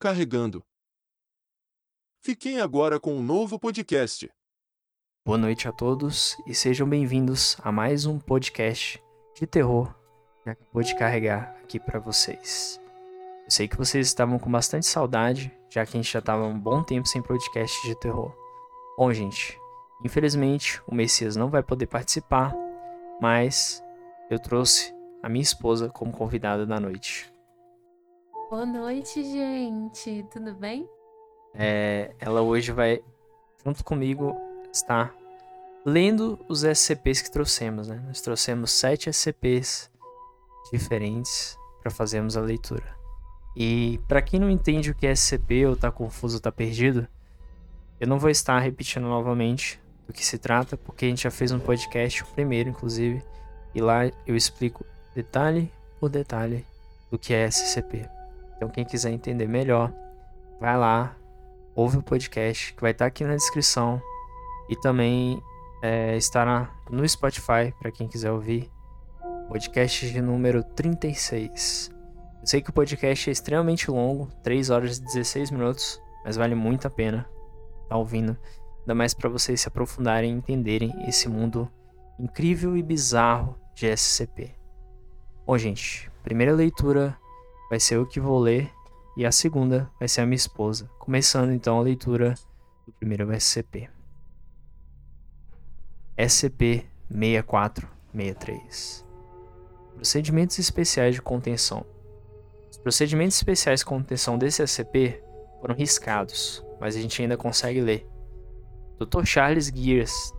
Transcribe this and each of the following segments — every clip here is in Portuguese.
Carregando. Fiquem agora com um novo podcast. Boa noite a todos e sejam bem-vindos a mais um podcast de terror que acabou de carregar aqui para vocês. Eu sei que vocês estavam com bastante saudade, já que a gente já estava um bom tempo sem podcast de terror. Bom, gente, infelizmente o Messias não vai poder participar, mas eu trouxe a minha esposa como convidada da noite. Boa noite, gente. Tudo bem? É, ela hoje vai, junto comigo, estar lendo os SCPs que trouxemos, né? Nós trouxemos sete SCPs diferentes para fazermos a leitura. E para quem não entende o que é SCP ou tá confuso, tá perdido, eu não vou estar repetindo novamente do que se trata, porque a gente já fez um podcast, o primeiro inclusive, e lá eu explico detalhe por detalhe do que é SCP. Então, quem quiser entender melhor, vai lá, ouve o podcast que vai estar aqui na descrição e também é, estará no Spotify para quem quiser ouvir. Podcast de número 36. Eu sei que o podcast é extremamente longo, 3 horas e 16 minutos, mas vale muito a pena estar tá ouvindo, ainda mais para vocês se aprofundarem e entenderem esse mundo incrível e bizarro de SCP. Bom, gente, primeira leitura vai ser eu que vou ler e a segunda vai ser a minha esposa. Começando então a leitura do primeiro SCP. SCP-6463 Procedimentos Especiais de Contenção Os procedimentos especiais de contenção desse SCP foram riscados, mas a gente ainda consegue ler. Dr. Charles Gears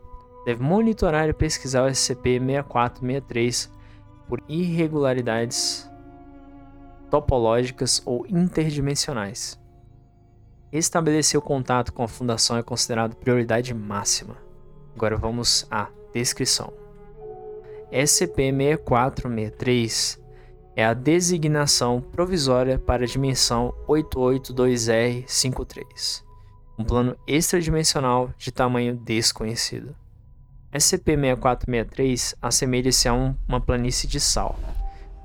deve monitorar e pesquisar o SCP-6463 por irregularidades topológicas ou interdimensionais. Estabelecer o contato com a fundação é considerado prioridade máxima. Agora vamos à descrição. SCP-6463 é a designação provisória para a dimensão 882R53, um plano extradimensional de tamanho desconhecido. SCP-6463 assemelha-se a um, uma planície de sal,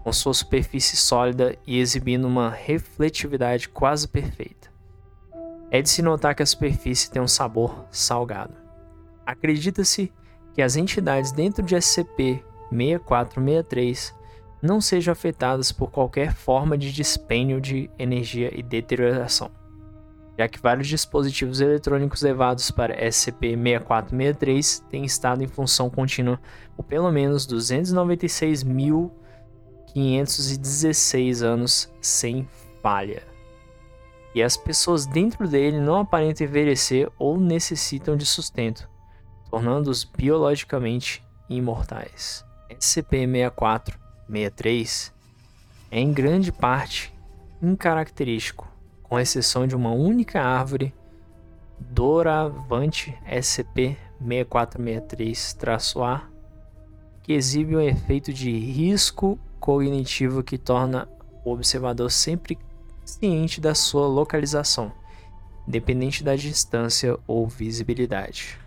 com sua superfície sólida e exibindo uma refletividade quase perfeita. É de se notar que a superfície tem um sabor salgado. Acredita-se que as entidades dentro de SCP-6463 não sejam afetadas por qualquer forma de dispênio de energia e deterioração, já que vários dispositivos eletrônicos levados para SCP-6463 têm estado em função contínua por pelo menos 296 mil 516 anos sem falha. E as pessoas dentro dele não aparentam envelhecer ou necessitam de sustento, tornando-os biologicamente imortais. SCP-6463 é em grande parte incaracterístico, com exceção de uma única árvore Doravante SCP-6463-A, que exibe um efeito de risco cognitivo que torna o observador sempre ciente da sua localização, independente da distância ou visibilidade.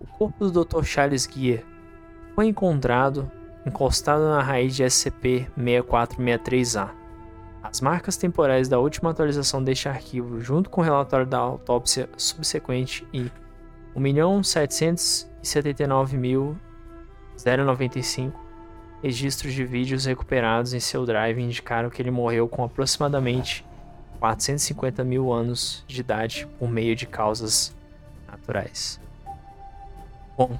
O corpo do Dr. Charles Gear foi encontrado encostado na raiz de SCP-6463-A. As marcas temporais da última atualização deste arquivo, junto com o relatório da autópsia subsequente e 1.779.095 Registros de vídeos recuperados em seu drive indicaram que ele morreu com aproximadamente 450 mil anos de idade por meio de causas naturais. Bom,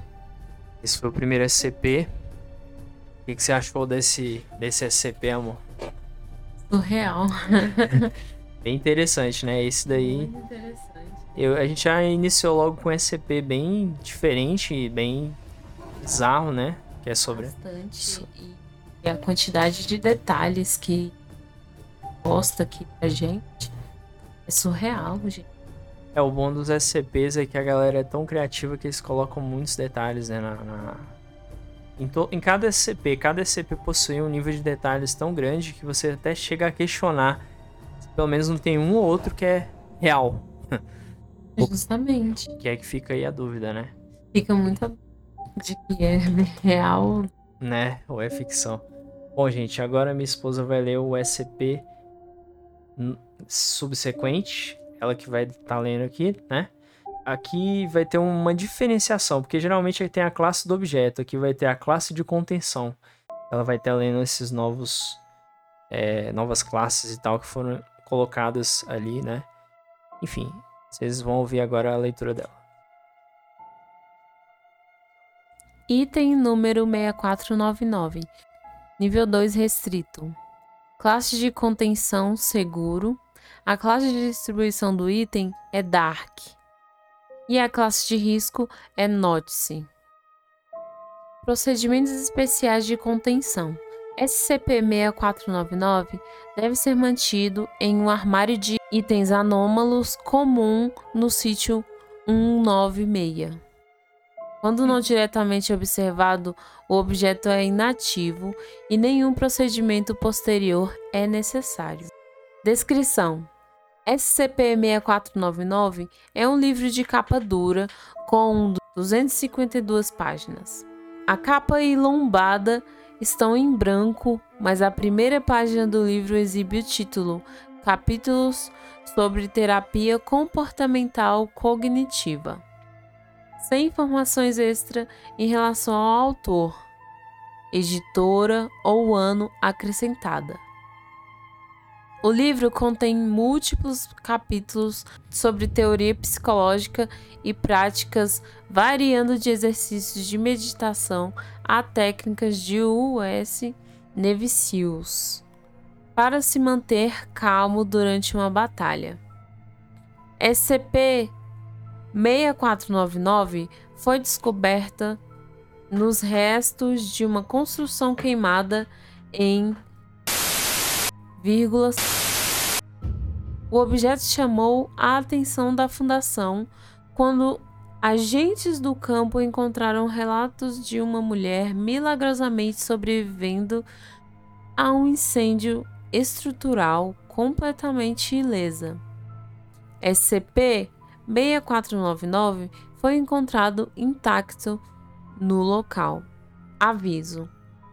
esse foi o primeiro SCP. O que, que você achou desse, desse SCP, amor? Surreal. bem interessante, né? Esse daí. Muito interessante. Eu, a gente já iniciou logo com um SCP bem diferente, bem bizarro, né? É sobre. Bastante. E a quantidade de detalhes que posta aqui pra gente é surreal, gente. É, o bom dos SCPs é que a galera é tão criativa que eles colocam muitos detalhes, né, na... na... Em, to... em cada SCP, cada SCP possui um nível de detalhes tão grande que você até chega a questionar se pelo menos não tem um ou outro que é real. Justamente. Que é que fica aí a dúvida, né? Fica muito de que é real. Né? Ou é ficção. Bom, gente, agora minha esposa vai ler o SCP subsequente, ela que vai estar tá lendo aqui, né? Aqui vai ter uma diferenciação, porque geralmente tem a classe do objeto, aqui vai ter a classe de contenção. Ela vai estar lendo esses novos é, novas classes e tal que foram colocadas ali, né? Enfim, vocês vão ouvir agora a leitura dela. Item número 6499. Nível 2 restrito. Classe de contenção seguro. A classe de distribuição do item é Dark. E a classe de risco é Notice. Procedimentos especiais de contenção. SCP-6499 deve ser mantido em um armário de itens anômalos comum no sítio 196. Quando não diretamente observado, o objeto é inativo e nenhum procedimento posterior é necessário. Descrição: SCP-6499 é um livro de capa dura com 252 páginas. A capa e lombada estão em branco, mas a primeira página do livro exibe o título Capítulos sobre Terapia Comportamental Cognitiva. Sem informações extra em relação ao autor, editora ou ano acrescentada. O livro contém múltiplos capítulos sobre teoria psicológica e práticas, variando de exercícios de meditação a técnicas de US Navy SEALs para se manter calmo durante uma batalha. SCP-6499 foi descoberta nos restos de uma construção queimada em vírgulas. O objeto chamou a atenção da fundação quando agentes do campo encontraram relatos de uma mulher milagrosamente sobrevivendo a um incêndio estrutural completamente ilesa. SCP-6499 foi encontrado intacto no local. Aviso: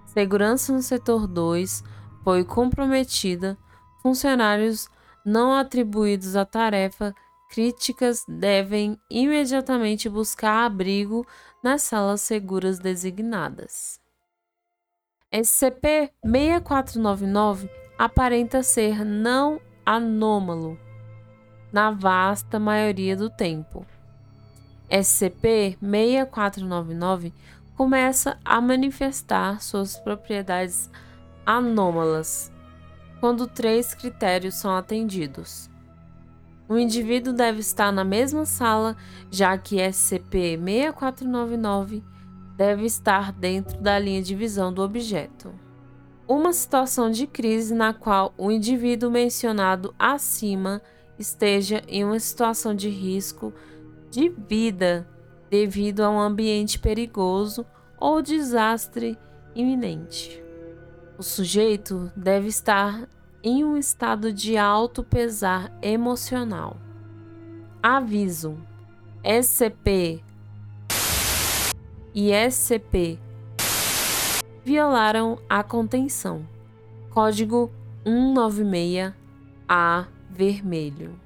segurança no setor 2 foi comprometida, funcionários não atribuídos à tarefa críticas devem imediatamente buscar abrigo nas salas seguras designadas. SCP-6499 aparenta ser não anômalo na vasta maioria do tempo. SCP-6499 começa a manifestar suas propriedades anômalas quando três critérios são atendidos. O indivíduo deve estar na mesma sala, já que SCP-6499 deve estar dentro da linha de visão do objeto. Uma situação de crise na qual o indivíduo mencionado acima esteja em uma situação de risco de vida devido a um ambiente perigoso ou desastre iminente. O sujeito deve estar em um estado de alto pesar emocional. Aviso: SCP e SCP violaram a contenção. Código 196A vermelho.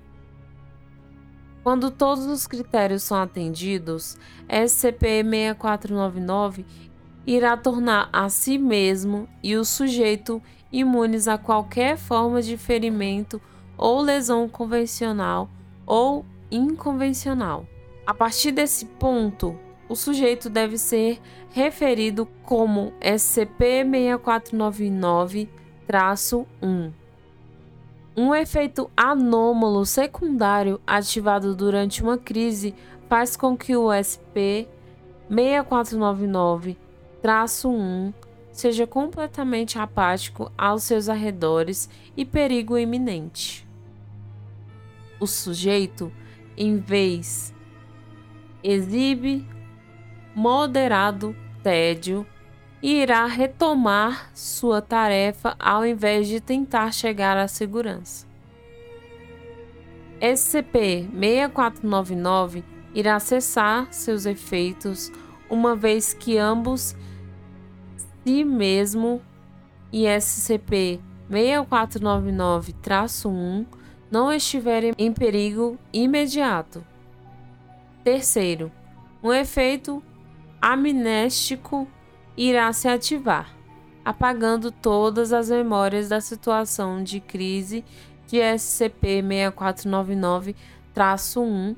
Quando todos os critérios são atendidos, SCP-6499 irá tornar a si mesmo e o sujeito imunes a qualquer forma de ferimento ou lesão convencional ou inconvencional. A partir desse ponto, o sujeito deve ser referido como SCP-6499-1. Um efeito anômalo secundário ativado durante uma crise faz com que o SCP-6499-1 seja completamente apático aos seus arredores e perigo iminente. O sujeito, em vez, exibe moderado tédio irá retomar sua tarefa ao invés de tentar chegar à segurança. SCP-6499 irá cessar seus efeitos uma vez que ambos si mesmo e SCP-6499-1 não estiverem em perigo imediato. Terceiro, um efeito amnéstico irá se ativar, apagando todas as memórias da situação de crise de SCP-6499-1,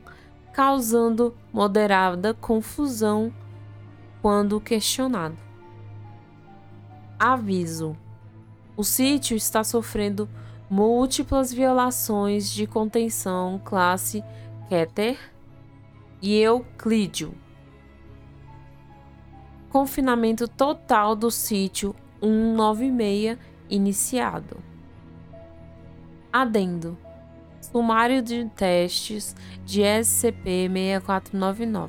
causando moderada confusão quando questionado. Aviso: o sítio está sofrendo múltiplas violações de contenção classe Keter e Euclídeo. Confinamento total do sítio 196 iniciado. Adendo. Sumário de testes de SCP-6499.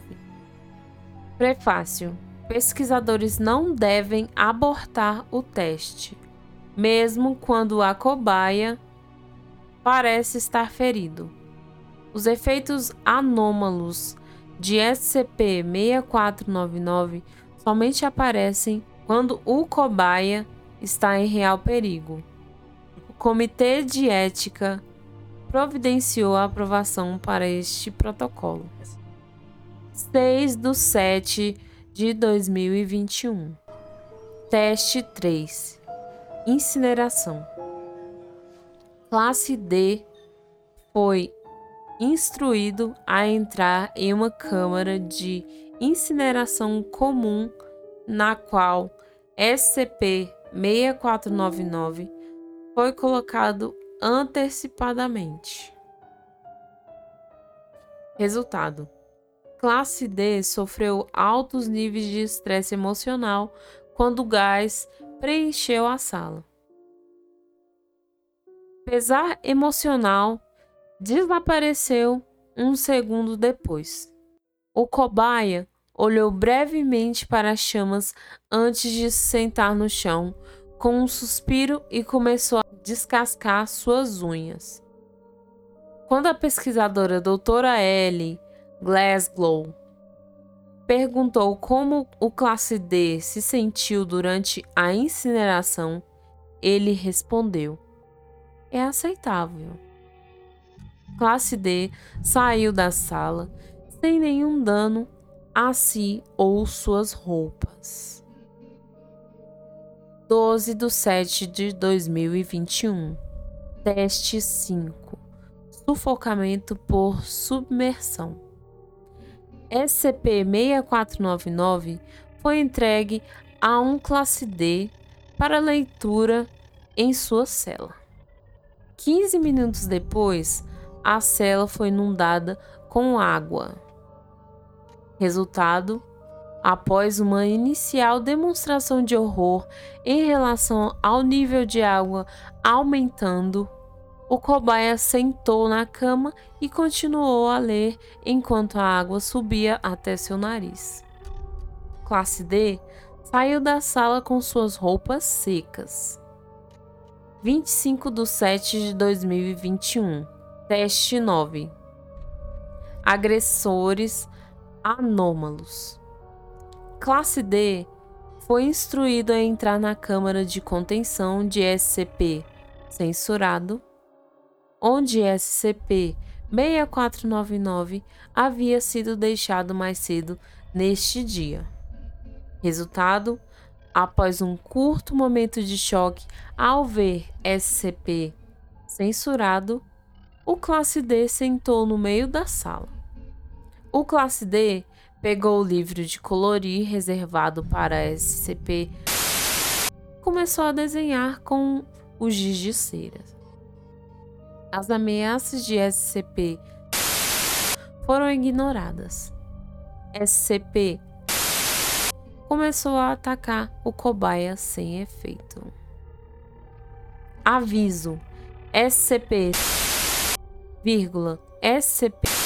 Prefácio. Pesquisadores não devem abortar o teste mesmo quando a cobaia parece estar ferido. Os efeitos anômalos de SCP-6499 somente aparecem quando o cobaia está em real perigo. O Comitê de Ética providenciou a aprovação para este protocolo. 6 de 7 de 2021. Teste 3 Incineração. Classe D foi instruído a entrar em uma câmara de incineração comum na qual SCP-6499 foi colocado antecipadamente. Resultado: Classe D sofreu altos níveis de estresse emocional quando o gás preencheu a sala. Pesar emocional desapareceu um segundo depois. O cobaia olhou brevemente para as chamas antes de se sentar no chão com um suspiro e começou a descascar suas unhas. Quando a pesquisadora doutora Ellie Glasgow perguntou como o classe D se sentiu durante a incineração, ele respondeu: É aceitável. Classe D saiu da sala sem nenhum dano a si ou suas roupas. 12 de 7 de 2021. Teste 5. Sufocamento por submersão. SCP-6499 foi entregue a um classe D para leitura em sua cela. 15 minutos depois, a cela foi inundada com água. Resultado: após uma inicial demonstração de horror em relação ao nível de água aumentando, o cobaia sentou na cama e continuou a ler enquanto a água subia até seu nariz. Classe D saiu da sala com suas roupas secas. 25 de 7 de 2021. Teste 9. Agressores anômalos. Classe D foi instruído a entrar na câmara de contenção de SCP censurado onde SCP-6499 havia sido deixado mais cedo neste dia. Resultado: após um curto momento de choque ao ver SCP censurado, o classe D sentou no meio da sala. O classe D pegou o livro de colorir reservado para SCP e começou a desenhar com o giz de cera. As ameaças de SCP foram ignoradas. SCP começou a atacar o cobaia sem efeito. Aviso: SCP, vírgula, SCP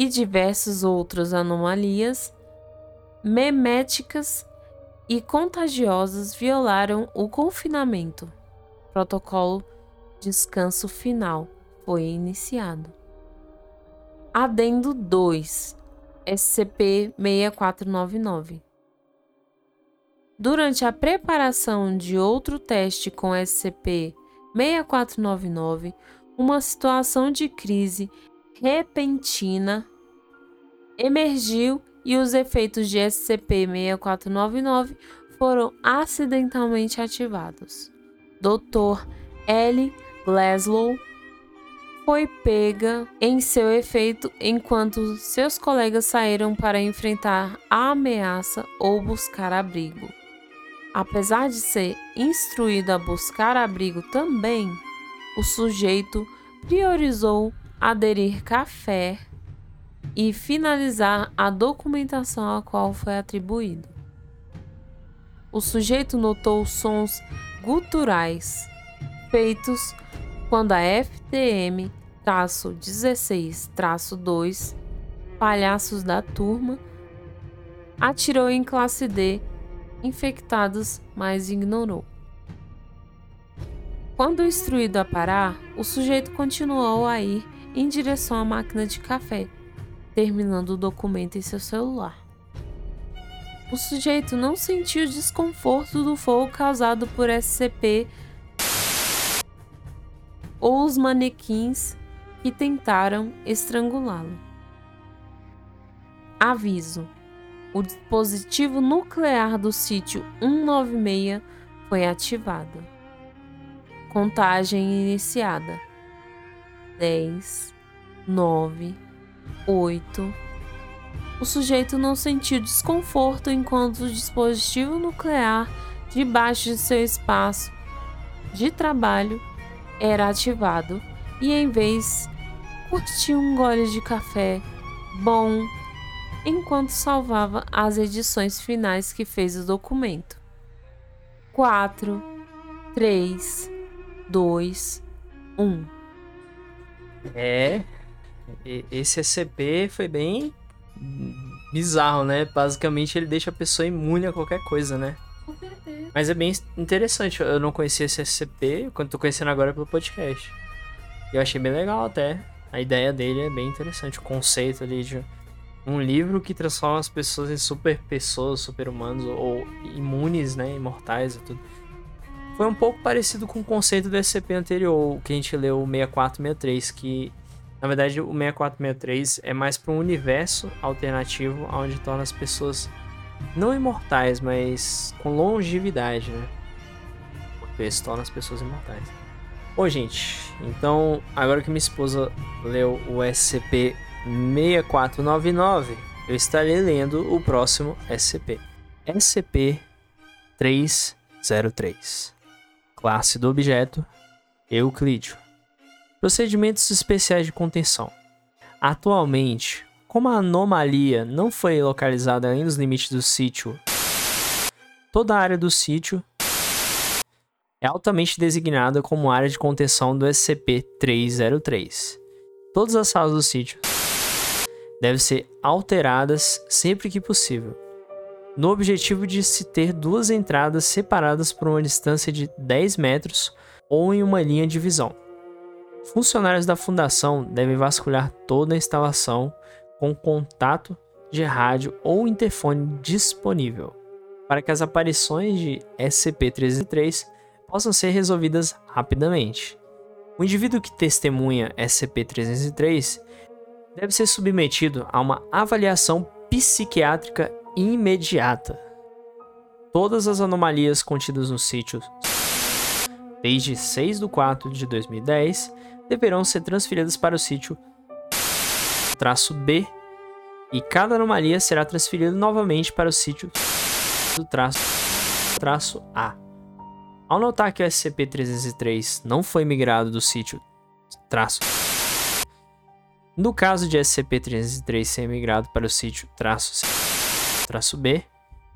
e diversas outras anomalias meméticas e contagiosas violaram o confinamento. Protocolo descanso final foi iniciado. Adendo 2 SCP-6499 Durante a preparação de outro teste com SCP 6499, uma situação de crise repentina emergiu e os efeitos de SCP-6499 foram acidentalmente ativados. Dr. L. Glaslow foi pega em seu efeito enquanto seus colegas saíram para enfrentar a ameaça ou buscar abrigo. Apesar de ser instruído a buscar abrigo também, o sujeito priorizou aderir café e finalizar a documentação a qual foi atribuído. O sujeito notou sons guturais feitos quando a FTM-16-2, palhaços da turma, atirou em classe D infectados, mas ignorou. Quando instruído a parar, o sujeito continuou a ir em direção à máquina de café, terminando o documento em seu celular. O sujeito não sentiu desconforto do fogo causado por SCP ou os manequins que tentaram estrangulá-lo. Aviso: o dispositivo nuclear do sítio 196 foi ativado. Contagem iniciada. 10, 9, 8. O sujeito não sentiu desconforto enquanto o dispositivo nuclear debaixo de seu espaço de trabalho era ativado e, em vez, curtiu um gole de café bom enquanto salvava as edições finais que fez o documento. 4, 3, 2, 1. É, esse SCP foi bem bizarro, né? Basicamente ele deixa a pessoa imune a qualquer coisa, né? Com certeza. Mas é bem interessante. Eu não conhecia esse SCP, quando tô conhecendo agora pelo podcast. Eu achei bem legal até. A ideia dele é bem interessante. O conceito ali de um livro que transforma as pessoas em super pessoas, super humanos ou imunes, né? Imortais e tudo. Foi um pouco parecido com o conceito do SCP anterior, que a gente leu o 6463, que na verdade o 6463 é mais para um universo alternativo onde torna as pessoas não imortais, mas com longevidade, né? Porque se torna as pessoas imortais. Ô, gente, então agora que minha esposa leu o SCP 6499, eu estarei lendo o próximo SCP. SCP 303. Classe do objeto Euclídeo. Procedimentos especiais de contenção. Atualmente, como a anomalia não foi localizada além dos limites do sítio, toda a área do sítio é altamente designada como área de contenção do SCP-303. Todas as salas do sítio devem ser alteradas sempre que possível, no objetivo de se ter duas entradas separadas por uma distância de 10 metros ou em uma linha de visão. Funcionários da fundação devem vasculhar toda a instalação com contato de rádio ou interfone disponível, para que as aparições de SCP-303 possam ser resolvidas rapidamente. O indivíduo que testemunha SCP-303 deve ser submetido a uma avaliação psiquiátrica imediata. Todas as anomalias contidas no sítio desde 6 de 4 de 2010 deverão ser transferidas para o sítio traço B e cada anomalia será transferida novamente para o sítio do traço, traço A. Ao notar que o SCP-303 não foi migrado do sítio traço no caso de SCP-303 ser migrado para o sítio traço, traço B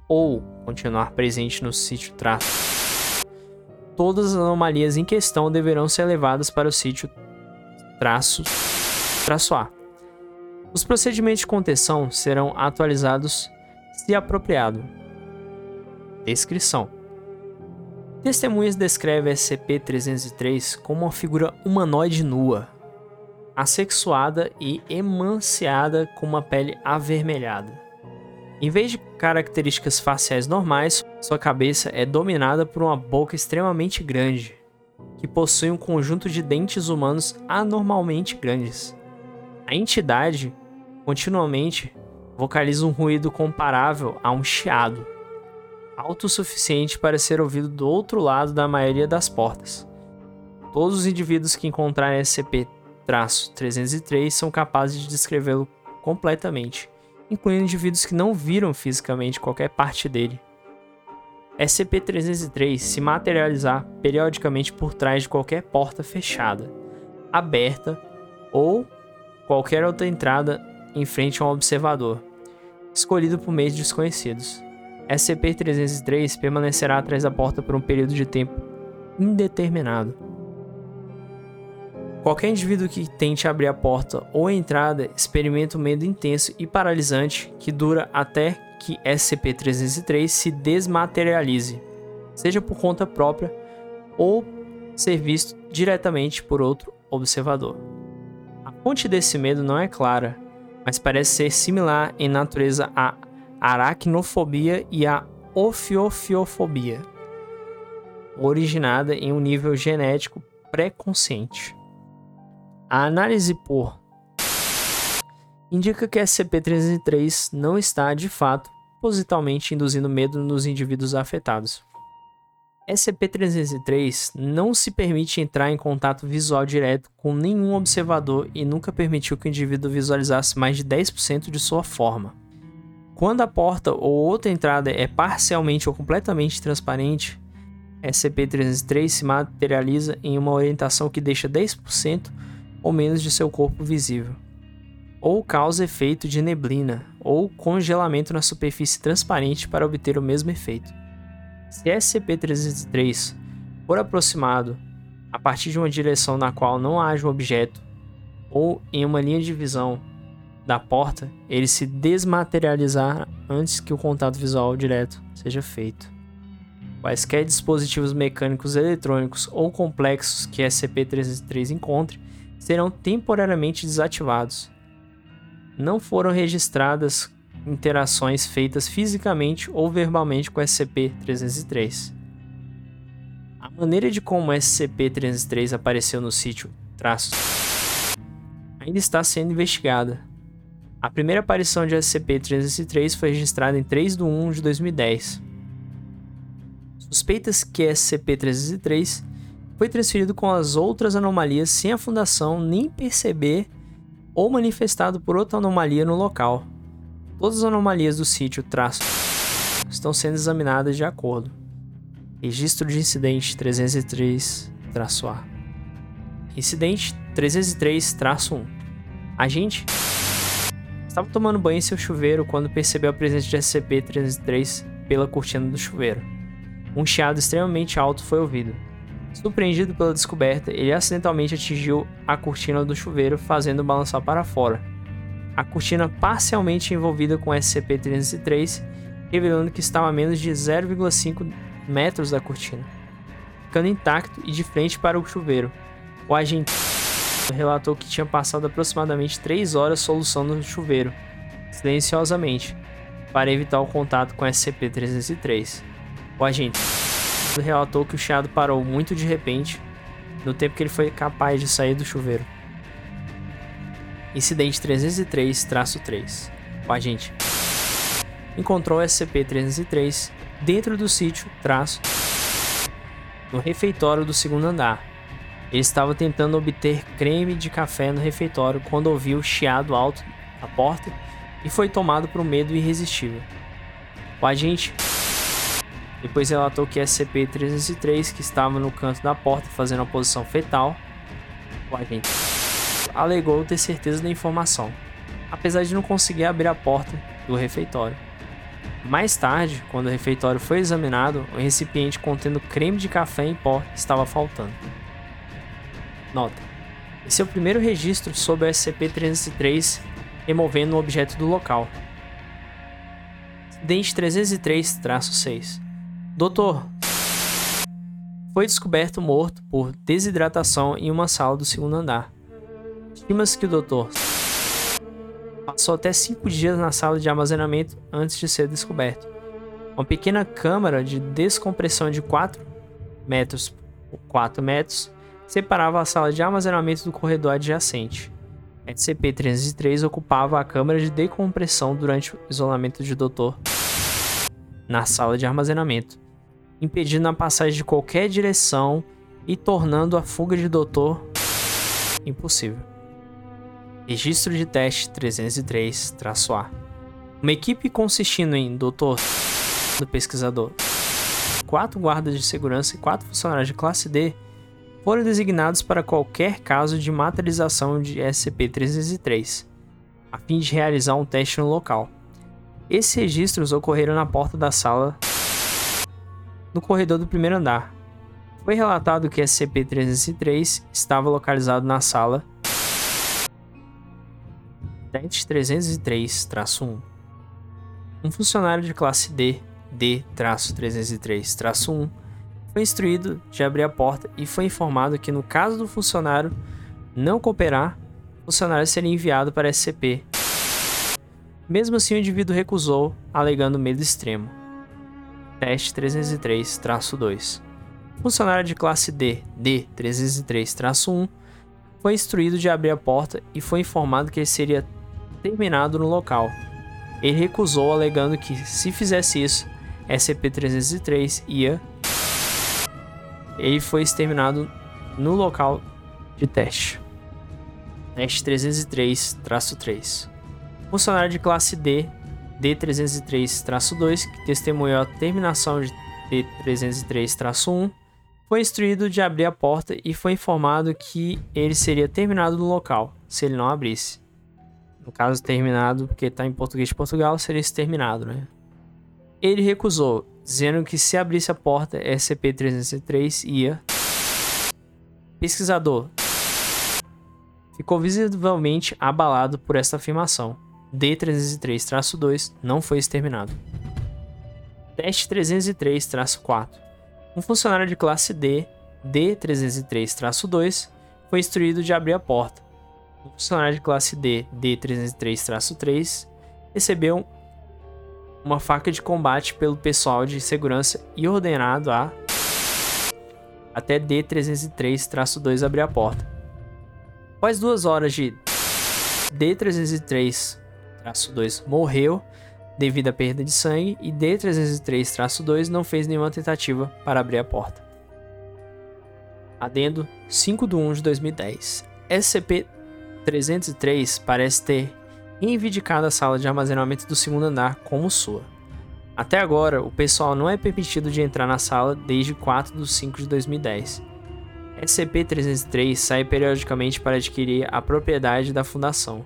ou continuar presente no sítio traço, todas as anomalias em questão deverão ser levadas para o sítio traço, traço A. Os procedimentos de contenção serão atualizados se apropriado. Descrição Testemunhas descrevem SCP-303 como uma figura humanoide nua, assexuada e emanciada com uma pele avermelhada. Em vez de características faciais normais, sua cabeça é dominada por uma boca extremamente grande, que possui um conjunto de dentes humanos anormalmente grandes. A entidade continuamente vocaliza um ruído comparável a um chiado, alto o suficiente para ser ouvido do outro lado da maioria das portas. Todos os indivíduos que encontrarem SCP-303 são capazes de descrevê-lo completamente, incluindo indivíduos que não viram fisicamente qualquer parte dele. SCP-303 se materializar periodicamente por trás de qualquer porta fechada, aberta ou qualquer outra entrada em frente a um observador, escolhido por meios desconhecidos. SCP-303 permanecerá atrás da porta por um período de tempo indeterminado. Qualquer indivíduo que tente abrir a porta ou a entrada experimenta um medo intenso e paralisante que dura até que SCP-303 se desmaterialize, seja por conta própria ou ser visto diretamente por outro observador. A fonte desse medo não é clara, mas parece ser similar em natureza à aracnofobia e à ofiofiofobia, originada em um nível genético pré-consciente. A análise por indica que SCP-303 não está, de fato, propositalmente induzindo medo nos indivíduos afetados. SCP-303 não se permite entrar em contato visual direto com nenhum observador e nunca permitiu que o indivíduo visualizasse mais de 10% de sua forma. Quando a porta ou outra entrada é parcialmente ou completamente transparente, SCP-303 se materializa em uma orientação que deixa 10% ou menos de seu corpo visível ou causa efeito de neblina ou congelamento na superfície transparente para obter o mesmo efeito. Se SCP-303 for aproximado a partir de uma direção na qual não haja um objeto ou em uma linha de visão da porta, ele se desmaterializar antes que o contato visual direto seja feito. Quaisquer dispositivos mecânicos eletrônicos ou complexos que SCP-303 encontre serão temporariamente desativados não foram registradas interações feitas fisicamente ou verbalmente com SCP-303. A maneira de como SCP-303 apareceu no sítio traços ainda está sendo investigada. A primeira aparição de SCP-303 foi registrada em 3 de 1 de 2010. Suspeitas que SCP-303 foi transferido com as outras anomalias sem a Fundação nem perceber ou manifestado por outra anomalia no local. Todas as anomalias do sítio traço estão sendo examinadas de acordo. Registro de incidente 303-A. Incidente 303-1. Agente estava tomando banho em seu chuveiro quando percebeu a presença de SCP-303 pela cortina do chuveiro. Um chiado extremamente alto foi ouvido. Surpreendido pela descoberta, ele acidentalmente atingiu a cortina do chuveiro, fazendo balançar para fora. A cortina parcialmente envolvida com SCP-303, revelando que estava a menos de 0,5 metros da cortina, ficando intacto e de frente para o chuveiro. O agente relatou que tinha passado aproximadamente 3 horas soluçando o chuveiro, silenciosamente, para evitar o contato com SCP-303. O agente relatou que o chiado parou muito de repente, no tempo que ele foi capaz de sair do chuveiro. Incidente 303-3. O agente encontrou o SCP-303 dentro do sítio traço no refeitório do segundo andar. Ele estava tentando obter creme de café no refeitório quando ouviu o chiado alto na porta e foi tomado por um medo irresistível. O agente depois relatou que SCP-303, que estava no canto da porta fazendo a posição fetal, alegou ter certeza da informação, apesar de não conseguir abrir a porta do refeitório. Mais tarde, quando o refeitório foi examinado, o recipiente contendo creme de café em pó estava faltando. Nota: esse é o primeiro registro sobre o SCP-303 removendo um objeto do local. Dente 303-6 Doutor, foi descoberto morto por desidratação em uma sala do segundo andar. Estima-se que o doutor passou até cinco dias na sala de armazenamento antes de ser descoberto. Uma pequena câmara de descompressão de 4 metros por 4 metros separava a sala de armazenamento do corredor adjacente. SCP-303 ocupava a câmara de decompressão durante o isolamento de Dr. na sala de armazenamento, impedindo a passagem de qualquer direção e tornando a fuga de Dr. impossível. Registro de teste 303-A. Uma equipe consistindo em Dr. do pesquisador, quatro guardas de segurança e quatro funcionários de classe D foram designados para qualquer caso de materialização de SCP-303, a fim de realizar um teste no local. Esses registros ocorreram na porta da sala no corredor do primeiro andar. Foi relatado que SCP-303 estava localizado na sala 303-1. Um funcionário de classe D, D-303-1, foi instruído de abrir a porta e foi informado que, no caso do funcionário não cooperar, o funcionário seria enviado para SCP. Mesmo assim, o indivíduo recusou, alegando medo extremo. Teste 303-2. Funcionário de classe D, D303-1, foi instruído de abrir a porta e foi informado que ele seria terminado no local. Ele recusou, alegando que, se fizesse isso, SCP-303 ia ele foi exterminado no local de teste. Teste 303-3. Funcionário de classe D, D303-2, que testemunhou a terminação de D303-1, foi instruído de abrir a porta e foi informado que ele seria terminado no local, se ele não abrisse. No caso, terminado, porque está em português de Portugal, seria exterminado, né? Ele recusou, dizendo que se abrisse a porta, SCP-303 ia. Pesquisador ficou visivelmente abalado por esta afirmação. D303-2 não foi exterminado. Teste 303-4 Um funcionário de classe D, D303-2, foi instruído de abrir a porta. Um funcionário de classe D, D303-3, recebeu uma faca de combate pelo pessoal de segurança e ordenado a até D303-2 abrir a porta. Após duas horas de D303-2 morreu devido à perda de sangue e D303-2 não fez nenhuma tentativa para abrir a porta. Adendo 5 de 1 de 2010. SCP-303 parece ter reivindicado a sala de armazenamento do segundo andar como sua. Até agora, o pessoal não é permitido de entrar na sala desde 4 de 5 de 2010. SCP-303 sai periodicamente para adquirir a propriedade da fundação,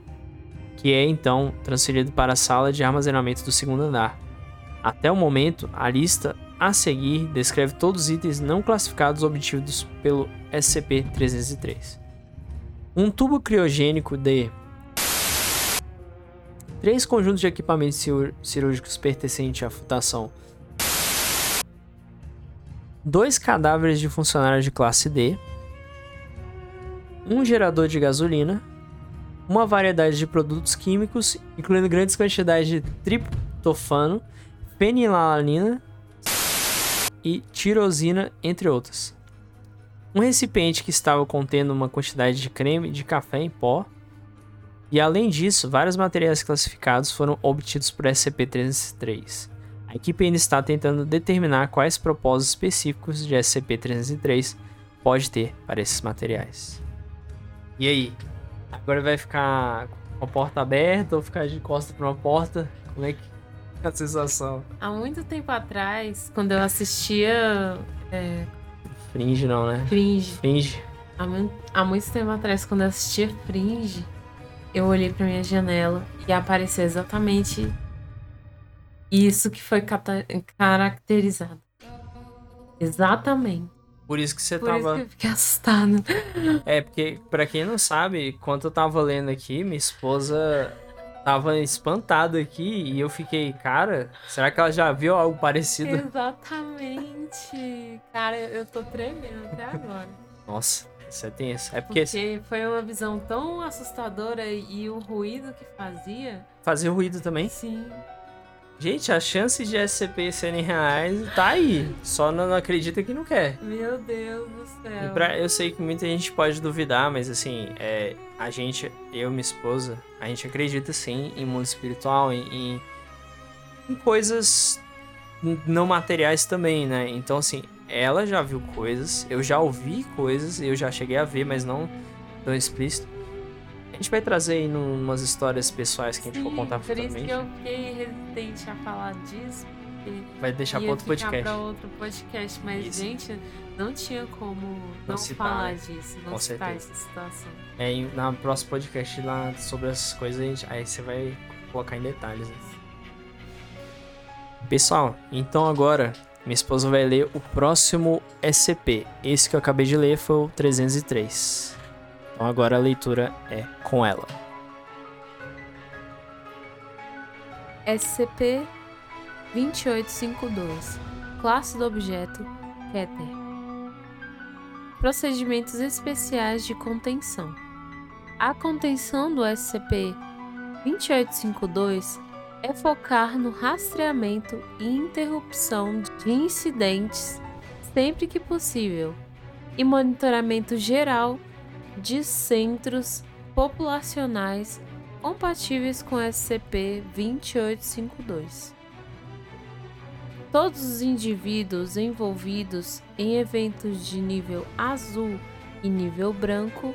que é então transferido para a sala de armazenamento do segundo andar. Até o momento, a lista a seguir descreve todos os itens não classificados obtidos pelo SCP-303. Um tubo criogênico de três conjuntos de equipamentos cirúrgicos pertencentes à fundação, dois cadáveres de funcionários de classe D, um gerador de gasolina, uma variedade de produtos químicos, incluindo grandes quantidades de triptofano, fenilalanina e tirosina, entre outras. Um recipiente que estava contendo uma quantidade de creme de café em pó, e além disso, vários materiais classificados foram obtidos por SCP-303. A equipe ainda está tentando determinar quais propósitos específicos de SCP-303 pode ter para esses materiais. E aí? Agora vai ficar com a porta aberta ou ficar de costas para uma porta? Como é que é a sensação? Há muito tempo atrás, quando eu assistia. É... Fringe não, né? Fringe. Fringe. Há, há muito tempo atrás, quando eu assistia Fringe, eu olhei para minha janela e apareceu exatamente isso que foi caracterizado. Exatamente. Por isso que você Por tava. isso que eu fiquei assustada. É, porque, pra quem não sabe, quando eu tava lendo aqui, minha esposa tava espantada aqui e eu fiquei, cara, será que ela já viu algo parecido? Exatamente. Cara, eu tô tremendo até agora. Nossa. Isso é tenso. É porque... porque foi uma visão tão assustadora e o ruído que fazia. Fazia ruído também? Sim. Gente, a chance de SCP serem reais tá aí. Só não acredita que não quer. Meu Deus do céu. Pra, eu sei que muita gente pode duvidar, mas assim, é, a gente, eu e minha esposa, a gente acredita sim em mundo espiritual, em, em, em coisas não materiais também, né? Então, assim, ela já viu coisas, eu já ouvi coisas, eu já cheguei a ver, mas não tão explícito. A gente vai trazer aí umas histórias pessoais que a gente for contar por futuramente. Por isso que eu fiquei resistente a falar disso. Vai deixar para outro podcast. para outro podcast, mas isso. gente, não tinha como não, não falar disso, não Com citar certeza. essa situação. É, na próximo podcast lá sobre as coisas, aí você vai colocar em detalhes. Né? Pessoal, então agora minha esposa vai ler o próximo SCP. Esse que eu acabei de ler foi o 303. Então agora a leitura é com ela. SCP 2852 Classe do objeto Keter Procedimentos especiais de contenção. A contenção do SCP 2852 é focar no rastreamento e interrupção de incidentes sempre que possível e monitoramento geral de centros populacionais compatíveis com SCP-2852. Todos os indivíduos envolvidos em eventos de nível azul e nível branco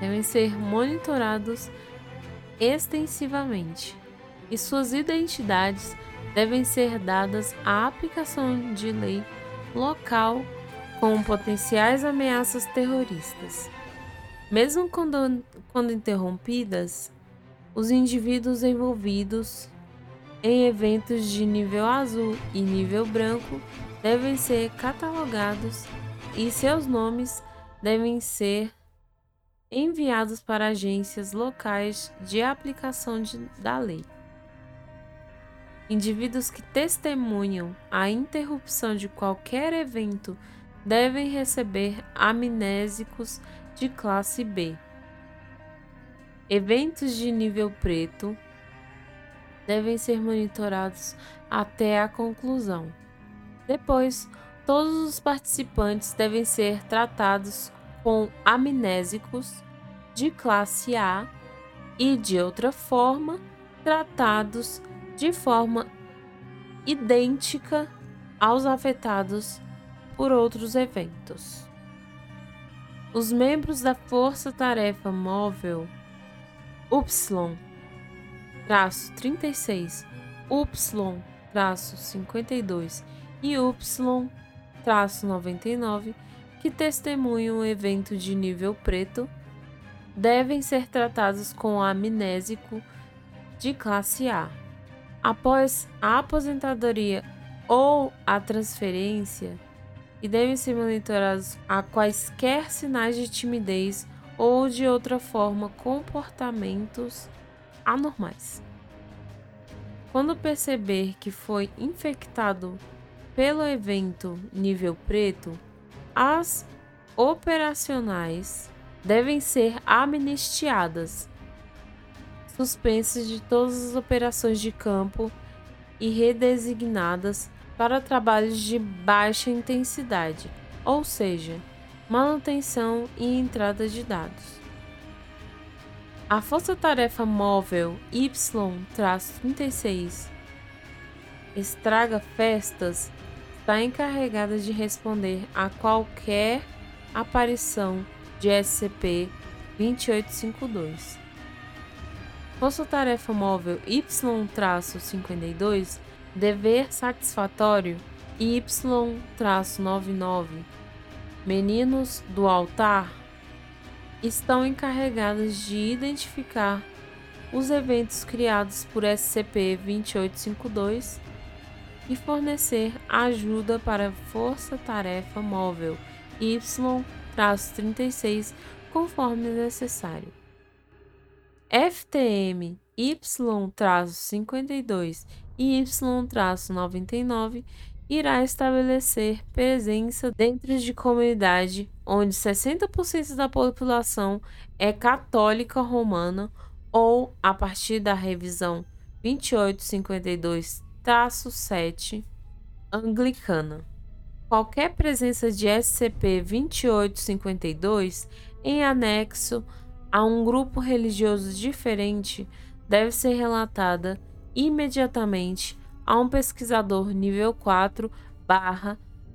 devem ser monitorados extensivamente e suas identidades devem ser dadas à aplicação de lei local com potenciais ameaças terroristas. Mesmo quando, quando interrompidas, os indivíduos envolvidos em eventos de nível azul e nível branco devem ser catalogados e seus nomes devem ser enviados para agências locais de aplicação de, da lei. Indivíduos que testemunham a interrupção de qualquer evento devem receber amnésicos de classe B. Eventos de nível preto devem ser monitorados até a conclusão. Depois, todos os participantes devem ser tratados com amnésicos de classe A e, de outra forma, tratados de forma idêntica aos afetados por outros eventos. Os membros da Força Tarefa Móvel Y-36, Y-52 e Y-99 que testemunham o evento de nível preto devem ser tratados com amnésico de classe A. Após a aposentadoria ou a transferência, e devem ser monitorados a quaisquer sinais de timidez ou de outra forma comportamentos anormais. Quando perceber que foi infectado pelo evento nível preto, as operacionais devem ser amnistiadas suspensas de todas as operações de campo e redesignadas para trabalhos de baixa intensidade, ou seja, manutenção e entrada de dados. A Força-Tarefa Móvel Y-36 Estraga Festas está encarregada de responder a qualquer aparição de SCP-2852. Força-tarefa móvel Y-52, dever satisfatório Y-99, meninos do altar, estão encarregados de identificar os eventos criados por SCP-2852 e fornecer ajuda para a Força-Tarefa Móvel Y-36 conforme necessário. FTM Y-52 e Y-99 irá estabelecer presença dentro de comunidade onde 60% da população é católica romana ou, a partir da revisão 2852 SCP-7 anglicana. Qualquer presença de SCP-2852 em anexo a um grupo religioso diferente deve ser relatada imediatamente a um pesquisador nível 4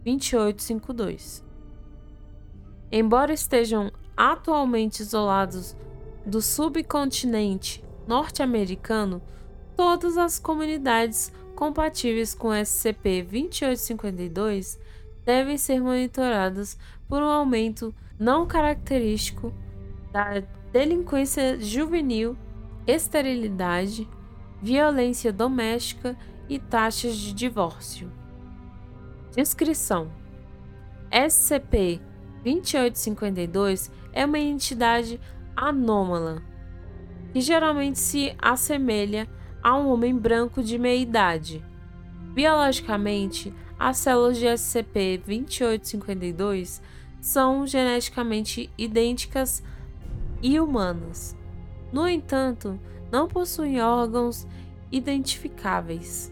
2852. Embora estejam atualmente isolados do subcontinente norte-americano, todas as comunidades compatíveis com SCP-2852 devem ser monitoradas por um aumento não característico da delinquência juvenil, esterilidade, violência doméstica e taxas de divórcio. Descrição: SCP-2852 é uma entidade anômala que geralmente se assemelha a um homem branco de meia idade. Biologicamente, as células de SCP-2852 são geneticamente idênticas e humanas. No entanto, não possuem órgãos identificáveis.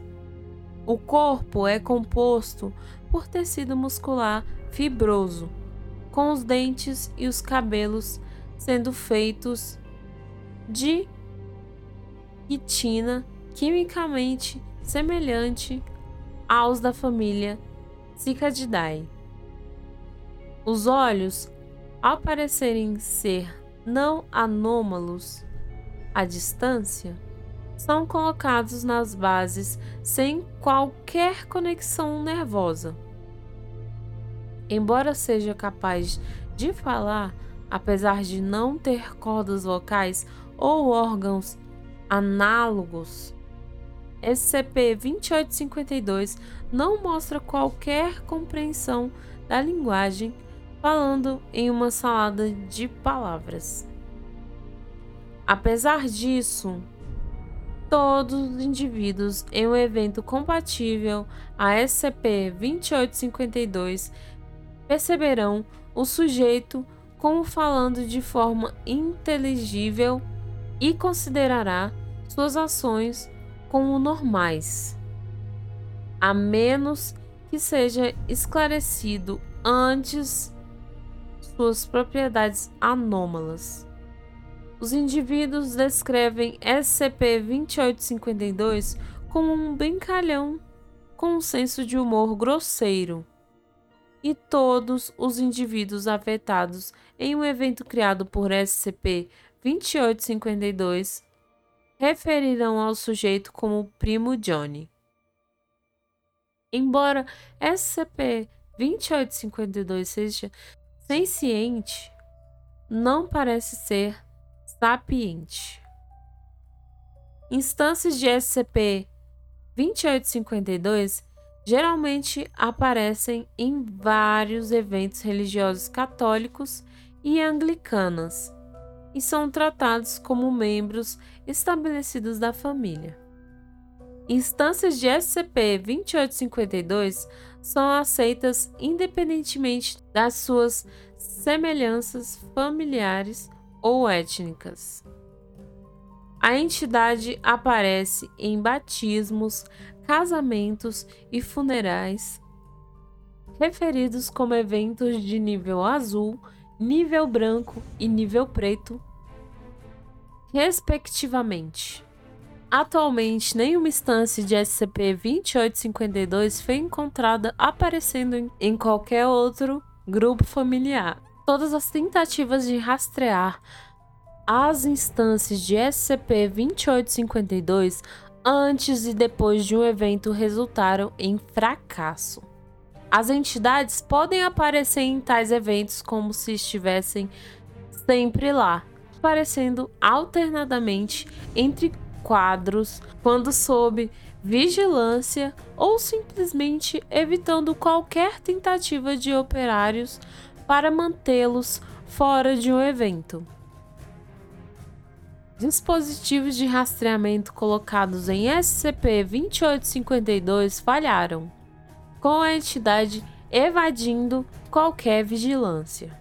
O corpo é composto por tecido muscular fibroso, com os dentes e os cabelos sendo feitos de quitina quimicamente semelhante aos da família Cicadidae. Os olhos, ao parecerem ser não anômalos à distância, são colocados nas bases sem qualquer conexão nervosa. Embora seja capaz de falar, apesar de não ter cordas vocais ou órgãos análogos, SCP-2852 não mostra qualquer compreensão da linguagem falando em uma salada de palavras. Apesar disso, todos os indivíduos em um evento compatível a SCP-2852 perceberão o sujeito como falando de forma inteligível e considerará suas ações como normais, a menos que seja esclarecido antes suas propriedades anômalas. Os indivíduos descrevem SCP-2852 como um brincalhão com um senso de humor grosseiro. E todos os indivíduos afetados em um evento criado por SCP-2852 referirão ao sujeito como primo Johnny. Embora SCP-2852 seja Senciente não parece ser sapiente. Instâncias de SCP-2852 geralmente aparecem em vários eventos religiosos católicos e anglicanas e são tratados como membros estabelecidos da família. Instâncias de SCP-2852 são aceitas independentemente das suas semelhanças familiares ou étnicas. A entidade aparece em batismos, casamentos e funerais, referidos como eventos de nível azul, nível branco e nível preto, respectivamente. Atualmente, nenhuma instância de SCP-2852 foi encontrada aparecendo em qualquer outro grupo familiar. Todas as tentativas de rastrear as instâncias de SCP-2852 antes e depois de um evento resultaram em fracasso. As entidades podem aparecer em tais eventos como se estivessem sempre lá, aparecendo alternadamente entre quadros quando sob vigilância ou simplesmente evitando qualquer tentativa de operários para mantê-los fora de um evento. Dispositivos de rastreamento colocados em SCP-2852 falharam, com a entidade evadindo qualquer vigilância.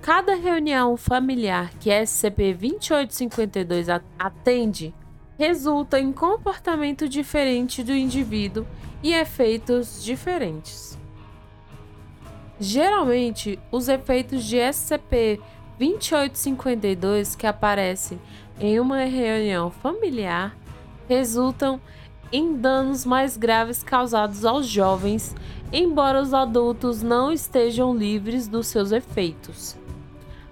Cada reunião familiar que SCP-2852 atende resulta em comportamento diferente do indivíduo e efeitos diferentes. Geralmente, os efeitos de SCP-2852 que aparecem em uma reunião familiar resultam em danos mais graves causados aos jovens, embora os adultos não estejam livres dos seus efeitos.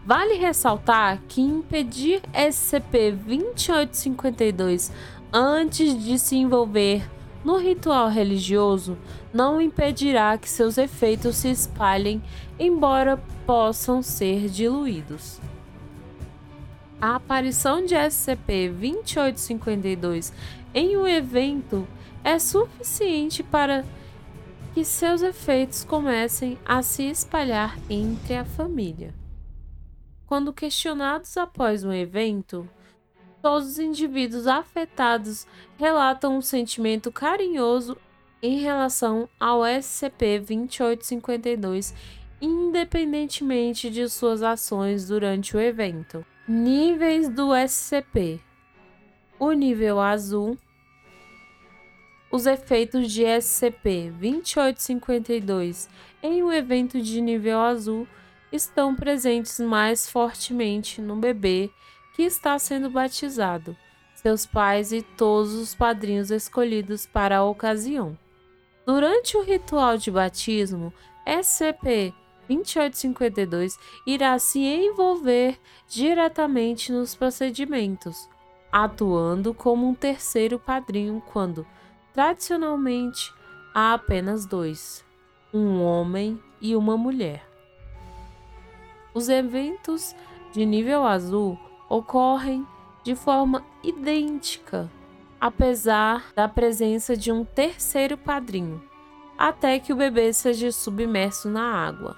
Vale ressaltar que impedir SCP-2852 antes de se envolver no ritual religioso não impedirá que seus efeitos se espalhem, embora possam ser diluídos. A aparição de SCP-2852 em um evento é suficiente para que seus efeitos comecem a se espalhar entre a família. Quando questionados após um evento, todos os indivíduos afetados relatam um sentimento carinhoso em relação ao SCP-2852, independentemente de suas ações durante o evento. Níveis do SCP: O nível azul. Os efeitos de SCP-2852 em um evento de nível azul estão presentes mais fortemente no bebê que está sendo batizado, seus pais e todos os padrinhos escolhidos para a ocasião. Durante o ritual de batismo, SCP-2852 irá se envolver diretamente nos procedimentos, atuando como um terceiro padrinho quando, tradicionalmente, há apenas dois: um homem e uma mulher. Os eventos de nível azul ocorrem de forma idêntica, apesar da presença de um terceiro padrinho, até que o bebê seja submerso na água.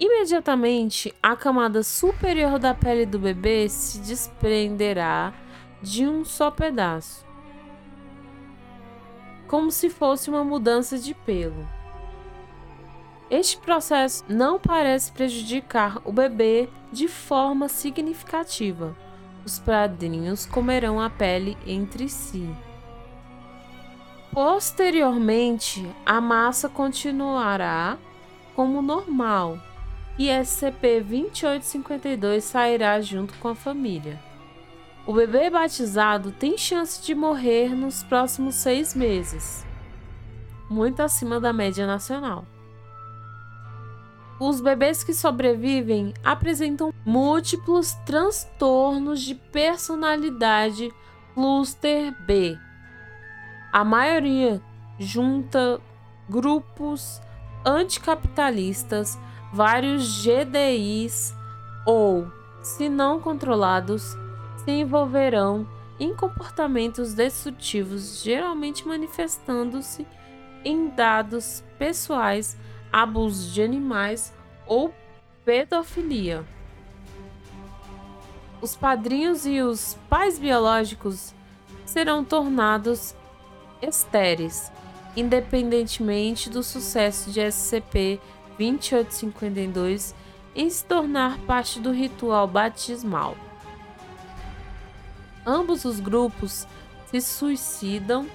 Imediatamente, a camada superior da pele do bebê se desprenderá de um só pedaço, como se fosse uma mudança de pelo. Este processo não parece prejudicar o bebê de forma significativa. Os padrinhos comerão a pele entre si. Posteriormente, a massa continuará como normal e SCP-2852 sairá junto com a família. O bebê batizado tem chance de morrer nos próximos seis meses, muito acima da média nacional. Os bebês que sobrevivem apresentam múltiplos transtornos de personalidade cluster B. A maioria junta grupos anticapitalistas, vários GDIs ou, se não controlados, se envolverão em comportamentos destrutivos, geralmente manifestando-se em dados pessoais abuso de animais ou pedofilia. Os padrinhos e os pais biológicos serão tornados estéreis, independentemente do sucesso de SCP-2852 em se tornar parte do ritual batismal. Ambos os grupos se suicidam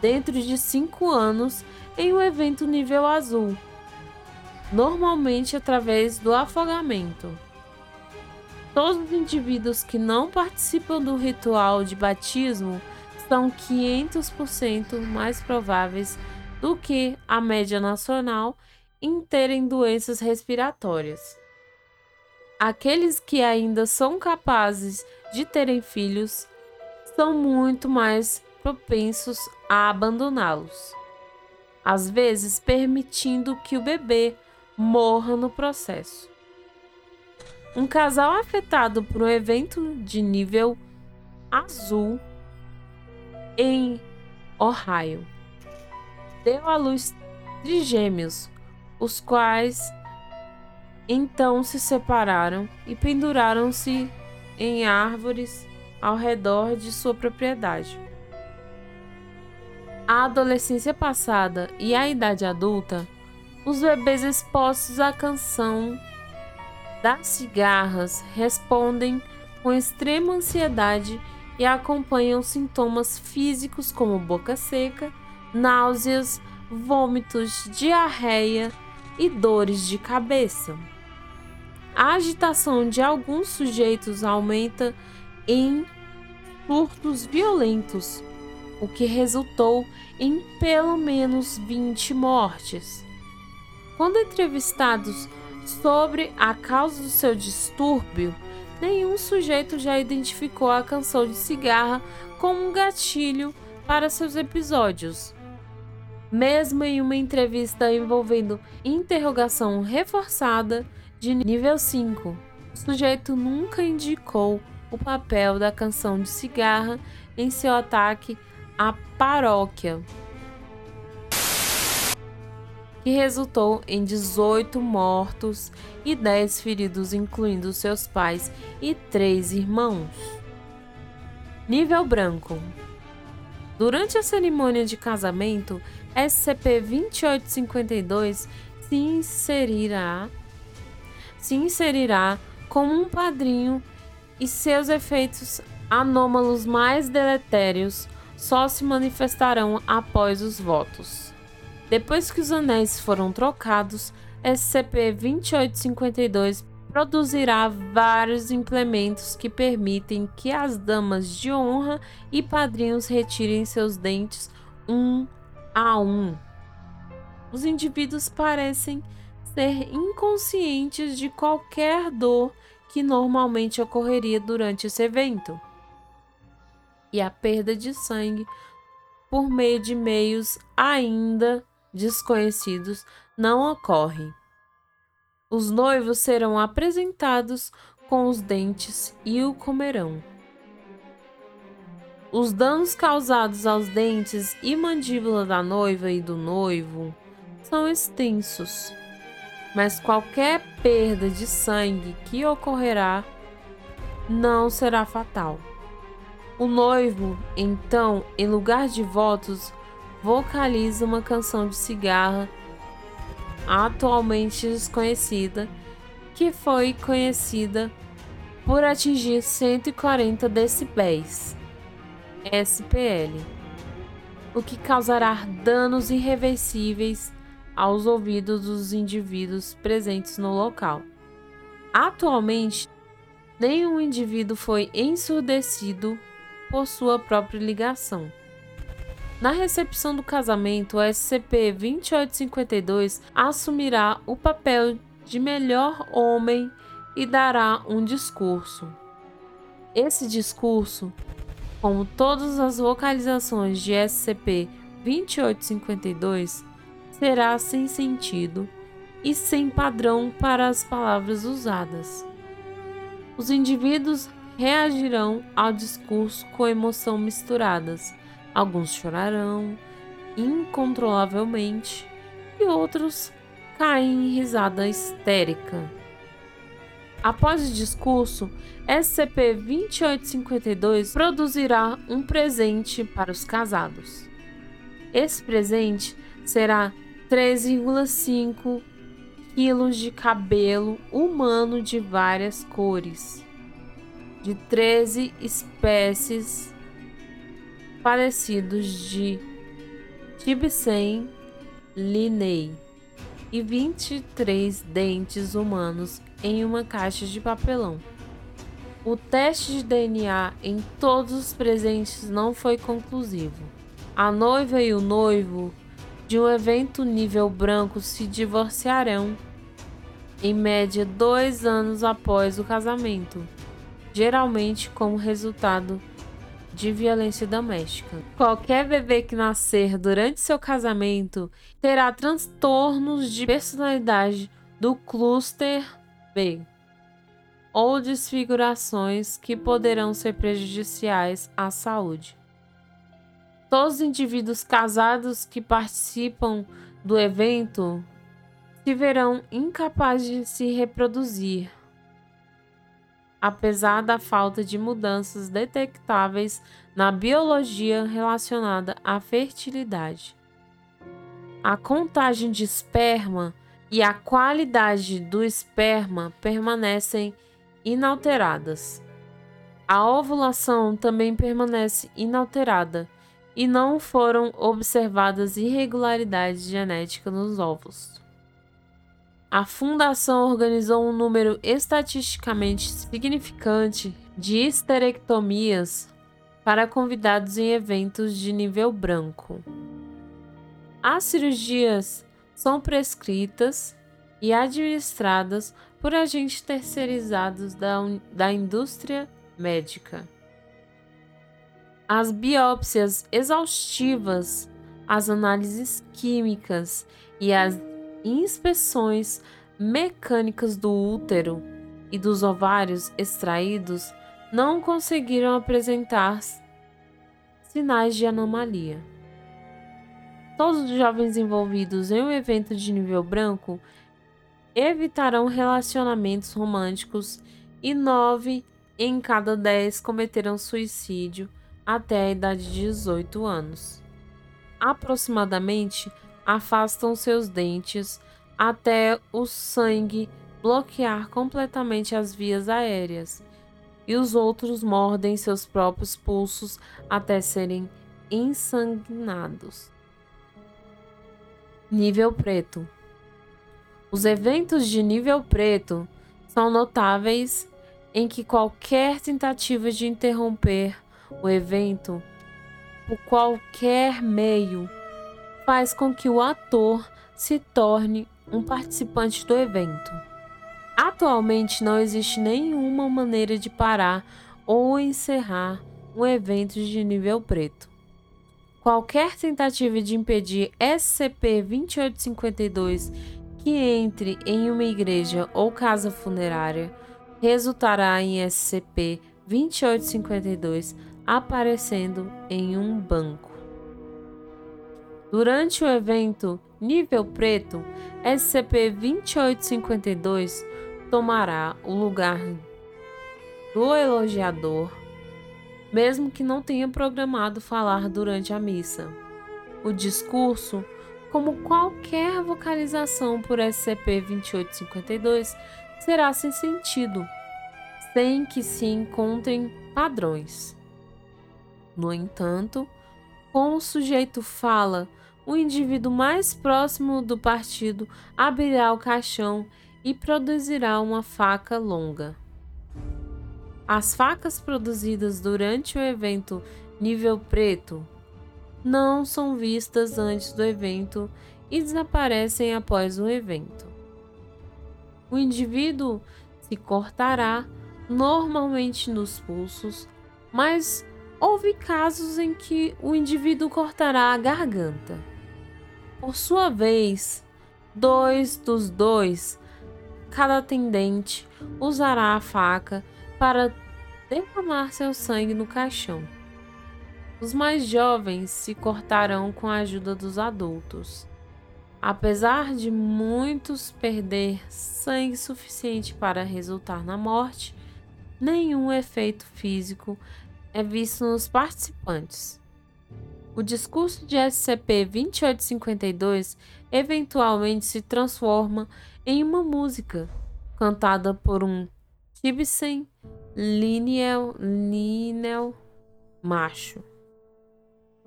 dentro de cinco anos em um evento nível azul, normalmente através do afogamento. Todos os indivíduos que não participam do ritual de batismo são 500% mais prováveis do que a média nacional em terem doenças respiratórias. Aqueles que ainda são capazes de terem filhos são muito mais propensos a abandoná-los, às vezes permitindo que o bebê morra no processo. Um casal afetado por um evento de nível azul em Ohio deu à luz trigêmeos, os quais então se separaram e penduraram-se em árvores ao redor de sua propriedade. A adolescência passada e a idade adulta os bebês expostos à canção das cigarras respondem com extrema ansiedade e acompanham sintomas físicos como boca seca, náuseas, vômitos, diarreia e dores de cabeça. A agitação de alguns sujeitos aumenta em surtos violentos, o que resultou em pelo menos 20 mortes. Quando entrevistados sobre a causa do seu distúrbio, nenhum sujeito já identificou a canção de cigarra como um gatilho para seus episódios. Mesmo em uma entrevista envolvendo interrogação reforçada de nível 5, o sujeito nunca indicou o papel da canção de cigarra em seu ataque à paróquia, que resultou em 18 mortos e 10 feridos, incluindo seus pais e três irmãos. Nível branco. Durante a cerimônia de casamento, SCP-2852 se inserirá, se inserirá como um padrinho e seus efeitos anômalos mais deletérios só se manifestarão após os votos. Depois que os anéis foram trocados, SCP-2852 produzirá vários implementos que permitem que as damas de honra e padrinhos retirem seus dentes um a um. Os indivíduos parecem ser inconscientes de qualquer dor que normalmente ocorreria durante esse evento. E a perda de sangue por meio de meios ainda desconhecidos não ocorre. Os noivos serão apresentados com os dentes e o comerão. Os danos causados aos dentes e mandíbula da noiva e do noivo são extensos mas qualquer perda de sangue que ocorrerá não será fatal. O noivo, então, em lugar de votos, vocaliza uma canção de cigarra atualmente desconhecida, que foi conhecida por atingir 140 decibéis, SPL, o que causará danos irreversíveis aos ouvidos dos indivíduos presentes no local. Atualmente, nenhum indivíduo foi ensurdecido por sua própria ligação. Na recepção do casamento, o SCP-2852 assumirá o papel de melhor homem e dará um discurso. Esse discurso, como todas as vocalizações de SCP-2852, será sem sentido e sem padrão para as palavras usadas. Os indivíduos reagirão ao discurso com emoção misturadas. Alguns chorarão incontrolavelmente e outros caem em risada histérica. Após o discurso, SCP-2852 produzirá um presente para os casados. Esse presente será 3,5 quilos de cabelo humano de várias cores, de 13 espécies parecidos de Tibicen linei e 23 dentes humanos em uma caixa de papelão. O teste de DNA em todos os presentes não foi conclusivo. A noiva e o noivo de um evento nível branco se divorciarão, em média dois anos após o casamento, geralmente como resultado de violência doméstica. Qualquer bebê que nascer durante seu casamento terá transtornos de personalidade do cluster B ou desfigurações que poderão ser prejudiciais à saúde. Todos os indivíduos casados que participam do evento se verão incapazes de se reproduzir, apesar da falta de mudanças detectáveis na biologia relacionada à fertilidade. A contagem de esperma e a qualidade do esperma permanecem inalteradas. A ovulação também permanece inalterada e não foram observadas irregularidades genéticas nos ovos. A fundação organizou um número estatisticamente significante de histerectomias para convidados em eventos de nível branco. As cirurgias são prescritas e administradas por agentes terceirizados da, da indústria médica. As biópsias exaustivas, as análises químicas e as inspeções mecânicas do útero e dos ovários extraídos não conseguiram apresentar sinais de anomalia. Todos os jovens envolvidos em um evento de nível branco evitarão relacionamentos românticos e nove em cada dez cometerão suicídio até a idade de 18 anos. Aproximadamente afastam seus dentes até o sangue bloquear completamente as vias aéreas, e os outros mordem seus próprios pulsos até serem ensanguinados. Nível preto. Os eventos de nível preto são notáveis em que qualquer tentativa de interromper o evento por qualquer meio faz com que o ator se torne um participante do evento. Atualmente não existe nenhuma maneira de parar ou encerrar um evento de nível preto. Qualquer tentativa de impedir SCP-2852 que entre em uma igreja ou casa funerária resultará em SCP-2852 aparecendo em um banco. Durante o evento Nível Preto, SCP-2852 tomará o lugar do elogiador, mesmo que não tenha programado falar durante a missa. O discurso, como qualquer vocalização por SCP-2852, será sem sentido, sem que se encontrem padrões. No entanto, como o sujeito fala, o indivíduo mais próximo do partido abrirá o caixão e produzirá uma faca longa. As facas produzidas durante o evento nível preto não são vistas antes do evento e desaparecem após o evento. O indivíduo se cortará normalmente nos pulsos, mas houve casos em que o indivíduo cortará a garganta. Por sua vez, dois dos dois, cada atendente usará a faca para derramar seu sangue no caixão. Os mais jovens se cortarão com a ajuda dos adultos. Apesar de muitos perder sangue suficiente para resultar na morte, nenhum efeito físico é visto nos participantes. O discurso de SCP-2852 eventualmente se transforma em uma música cantada por um Tibesen Lineal, Lineal macho.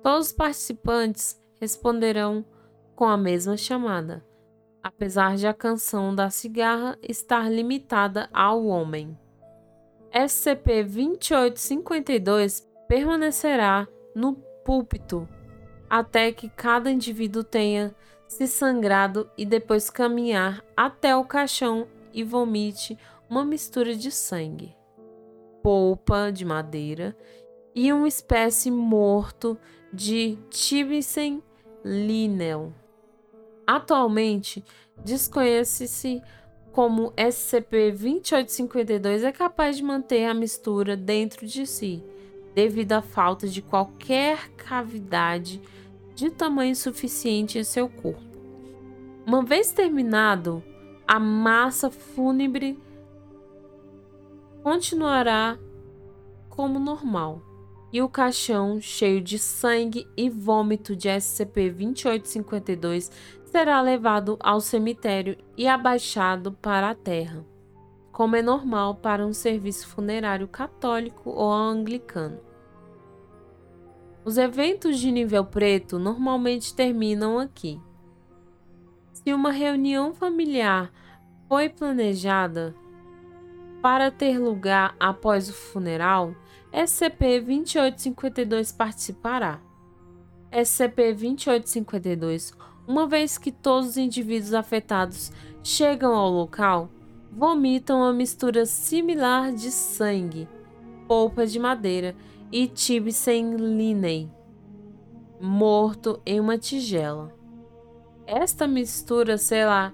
Todos os participantes responderão com a mesma chamada, apesar de a canção da cigarra estar limitada ao homem. SCP-2852 permanecerá no púlpito até que cada indivíduo tenha se sangrado e depois caminhar até o caixão e vomite uma mistura de sangue, polpa de madeira e uma espécie morto de Tibicen linel. Atualmente, desconhece-se como SCP-2852 é capaz de manter a mistura dentro de si, devido à falta de qualquer cavidade de tamanho suficiente em seu corpo. Uma vez terminado, a massa fúnebre continuará como normal e o caixão cheio de sangue e vômito de SCP-2852 será levado ao cemitério e abaixado para a terra. como é normal para um serviço funerário católico ou anglicano. Os eventos de nível preto normalmente terminam aqui. Se uma reunião familiar foi planejada para ter lugar após o funeral, SCP-2852 participará. SCP-2852, uma vez que todos os indivíduos afetados chegam ao local, vomitam uma mistura similar de sangue, polpa de madeira e tibicen linei, morto em uma tigela. Esta mistura será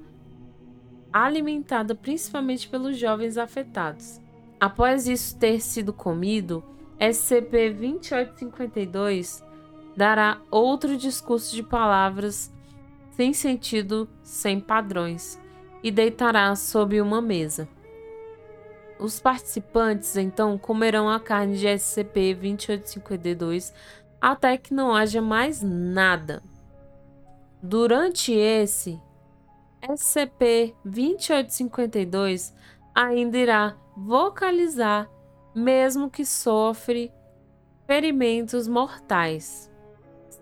alimentada principalmente pelos jovens afetados. Após isso ter sido comido, SCP-2852 dará outro discurso de palavras sem sentido, sem padrões, e deitará sob uma mesa. Os participantes então comerão a carne de SCP-2852 até que não haja mais nada. Durante esse, SCP-2852 ainda irá vocalizar, mesmo que sofre ferimentos mortais.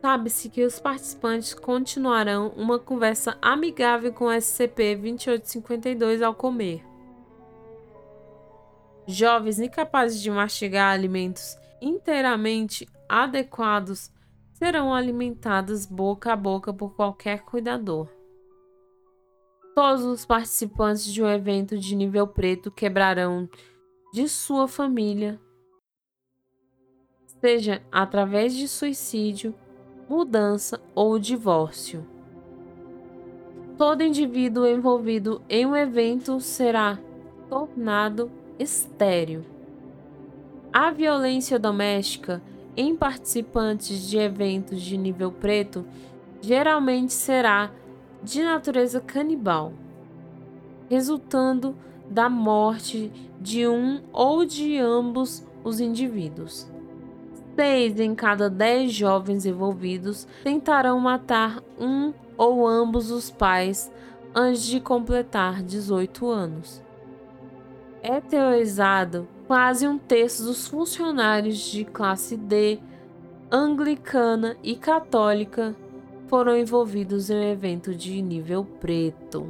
Sabe-se que os participantes continuarão uma conversa amigável com SCP-2852 ao comer. Jovens incapazes de mastigar alimentos inteiramente adequados serão alimentados boca a boca por qualquer cuidador. Todos os participantes de um evento de nível preto quebrarão de sua família, seja através de suicídio, mudança ou divórcio. Todo indivíduo envolvido em um evento será tornado estéril. A violência doméstica em participantes de eventos de nível preto geralmente será de natureza canibal, resultando da morte de um ou de ambos os indivíduos. Seis em cada dez jovens envolvidos tentarão matar um ou ambos os pais antes de completar 18 anos. É teorizado quase um terço dos funcionários de classe D, anglicana e católica foram envolvidos em um evento de nível preto.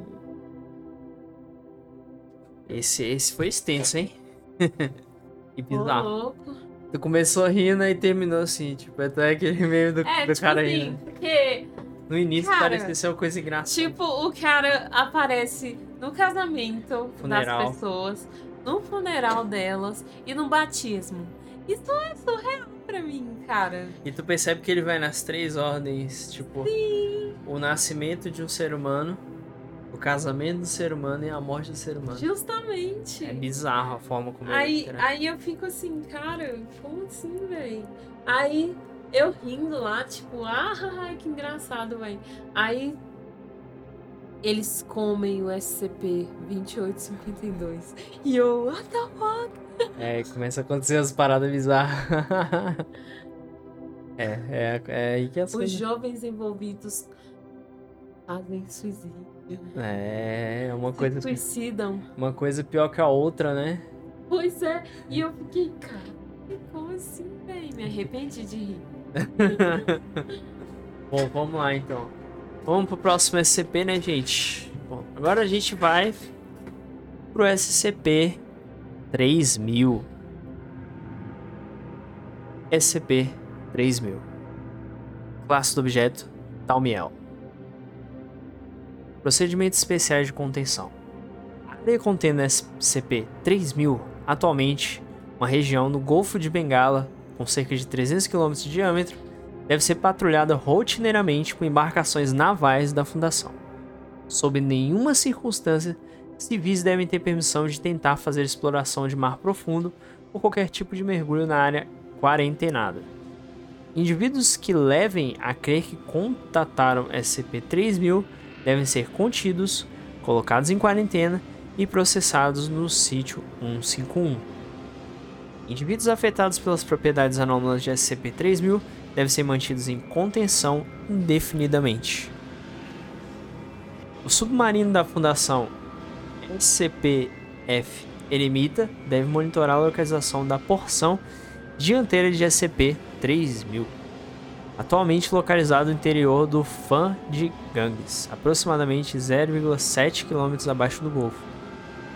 Esse, esse foi extenso, hein? que bizarro. Ô, louco. Tu começou rindo e terminou assim, tipo, até aquele meio do, É, do tipo cara assim, rindo. porque, No início cara, parecia ser uma coisa engraçada. tipo, o cara aparece no casamento Funeral. das pessoas, no funeral delas e no batismo. Isso é surreal pra mim, cara. E tu percebe que ele vai nas três ordens, tipo, o nascimento de um ser humano, o casamento do ser humano e a morte do ser humano. Justamente. É bizarro a forma como ele Aí, interage. aí eu fico assim, cara, como assim, velho? Aí eu rindo lá, tipo, ah, que engraçado, velho. Aí eles comem o SCP-2852. E eu, what the fuck? É, começa a acontecer as paradas bizarras. é, é, é aí que as Os coisas... jovens envolvidos fazem suicídio. É, uma Se coisa, suicidam. uma coisa pior que a outra, né? Pois é. E eu fiquei, cara, como assim, velho? Me arrependi de rir. Bom, vamos lá então. Vamos pro próximo SCP, né, gente? Bom, agora a gente vai pro SCP 3000. SCP 3000. Classe do objeto: Talmiel. Procedimentos especiais de contenção. A área contendo SCP 3000 atualmente uma região no Golfo de Bengala com cerca de 300 km de diâmetro deve ser patrulhada rotineiramente com embarcações navais da Fundação. Sob nenhuma circunstância, civis devem ter permissão de tentar fazer exploração de mar profundo ou qualquer tipo de mergulho na área quarentenada. Indivíduos que levem a crer que contataram SCP-3000 devem ser contidos, colocados em quarentena e processados no sítio 151. Indivíduos afetados pelas propriedades anômalas de SCP-3000 devem ser mantidos em contenção indefinidamente. O submarino da Fundação SCP-F Eremita deve monitorar a localização da porção dianteira de SCP-3000, atualmente localizado no interior do Fan de Ganges, aproximadamente 0,7 km abaixo do Golfo.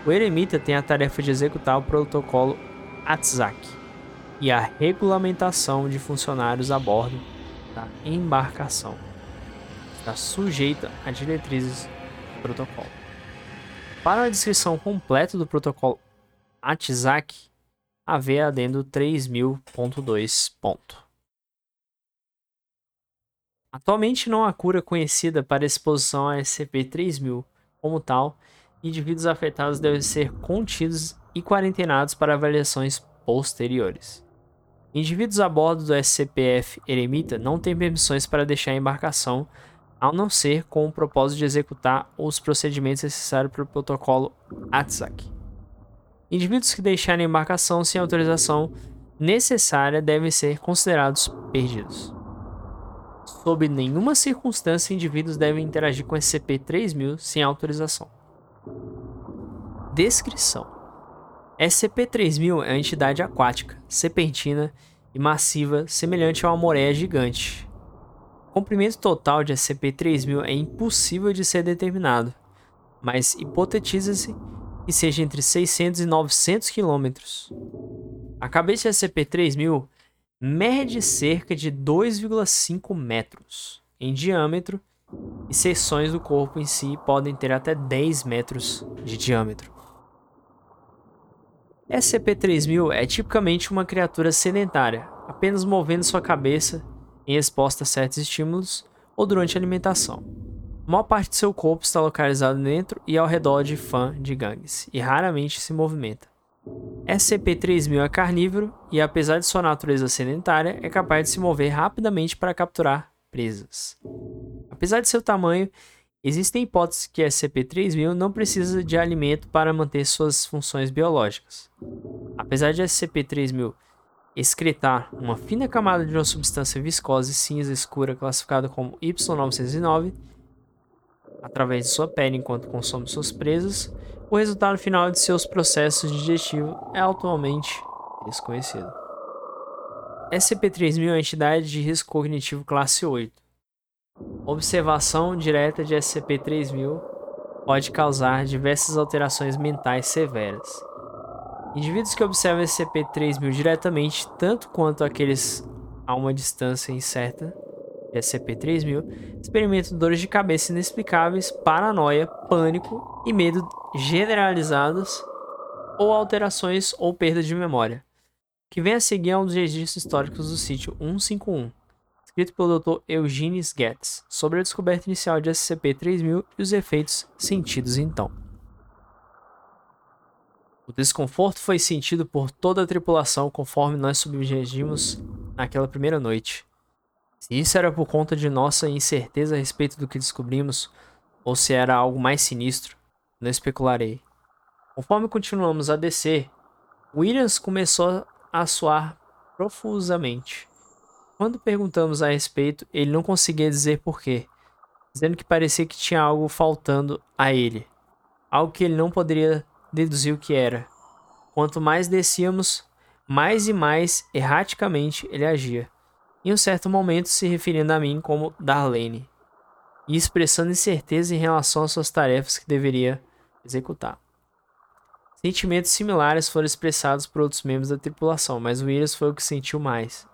O Eremita tem a tarefa de executar o protocolo ATSAC e a regulamentação de funcionários a bordo da embarcação. Está sujeita a diretrizes do protocolo. Para a descrição completa do protocolo ATSAC, AV adendo 3000.2. Atualmente não há cura conhecida para exposição a SCP-3000 como tal, indivíduos afetados devem ser contidos e quarentenados para avaliações posteriores. Indivíduos a bordo do SCPF Eremita não têm permissões para deixar a embarcação, a não ser com o propósito de executar os procedimentos necessários para o protocolo ATSAC. Indivíduos que deixarem a embarcação sem autorização necessária devem ser considerados perdidos. Sob nenhuma circunstância, indivíduos devem interagir com SCP-3000 sem autorização. Descrição: SCP-3000 é uma entidade aquática, serpentina e massiva, semelhante a uma moreia gigante. O comprimento total de SCP-3000 é impossível de ser determinado, mas hipotetiza-se que seja entre 600 e 900 quilômetros. A cabeça de SCP-3000 mede cerca de 2,5 metros em diâmetro e seções do corpo em si podem ter até 10 metros de diâmetro. SCP-3000 é tipicamente uma criatura sedentária, apenas movendo sua cabeça em exposta a certos estímulos ou durante a alimentação. A maior parte de seu corpo está localizado dentro e ao redor de fã de gangues, e raramente se movimenta. SCP-3000 é carnívoro e, apesar de sua natureza sedentária, é capaz de se mover rapidamente para capturar presas. Apesar de seu tamanho, existem hipóteses que SCP-3000 não precisa de alimento para manter suas funções biológicas. Apesar de SCP-3000 excretar uma fina camada de uma substância viscosa e cinza escura classificada como Y909, através de sua pele enquanto consome suas presas, o resultado final de seus processos digestivos é atualmente desconhecido. SCP-3000 é uma entidade de risco cognitivo classe 8. Observação direta de SCP-3000 pode causar diversas alterações mentais severas. Indivíduos que observam SCP-3000 diretamente, tanto quanto aqueles a uma distância incerta, SCP-3000, experimentam dores de cabeça inexplicáveis, paranoia, pânico e medo generalizados ou alterações ou perda de memória. O que vem a seguir é um dos registros históricos do sítio 151, escrito pelo Dr. Eugenius Getz, sobre a descoberta inicial de SCP-3000 e os efeitos sentidos então. O desconforto foi sentido por toda a tripulação conforme nós submergimos naquela primeira noite. Se isso era por conta de nossa incerteza a respeito do que descobrimos, ou se era algo mais sinistro, não especularei. Conforme continuamos a descer, Williams começou a suar profusamente. Quando perguntamos a respeito, ele não conseguia dizer porquê, dizendo que parecia que tinha algo faltando a ele, algo que ele não poderia deduzir o que era. Quanto mais descíamos, mais e mais erraticamente ele agia em um certo momento se referindo a mim como Darlene, e expressando incerteza em relação às suas tarefas que deveria executar. Sentimentos similares foram expressados por outros membros da tripulação, mas Williams foi o que sentiu mais.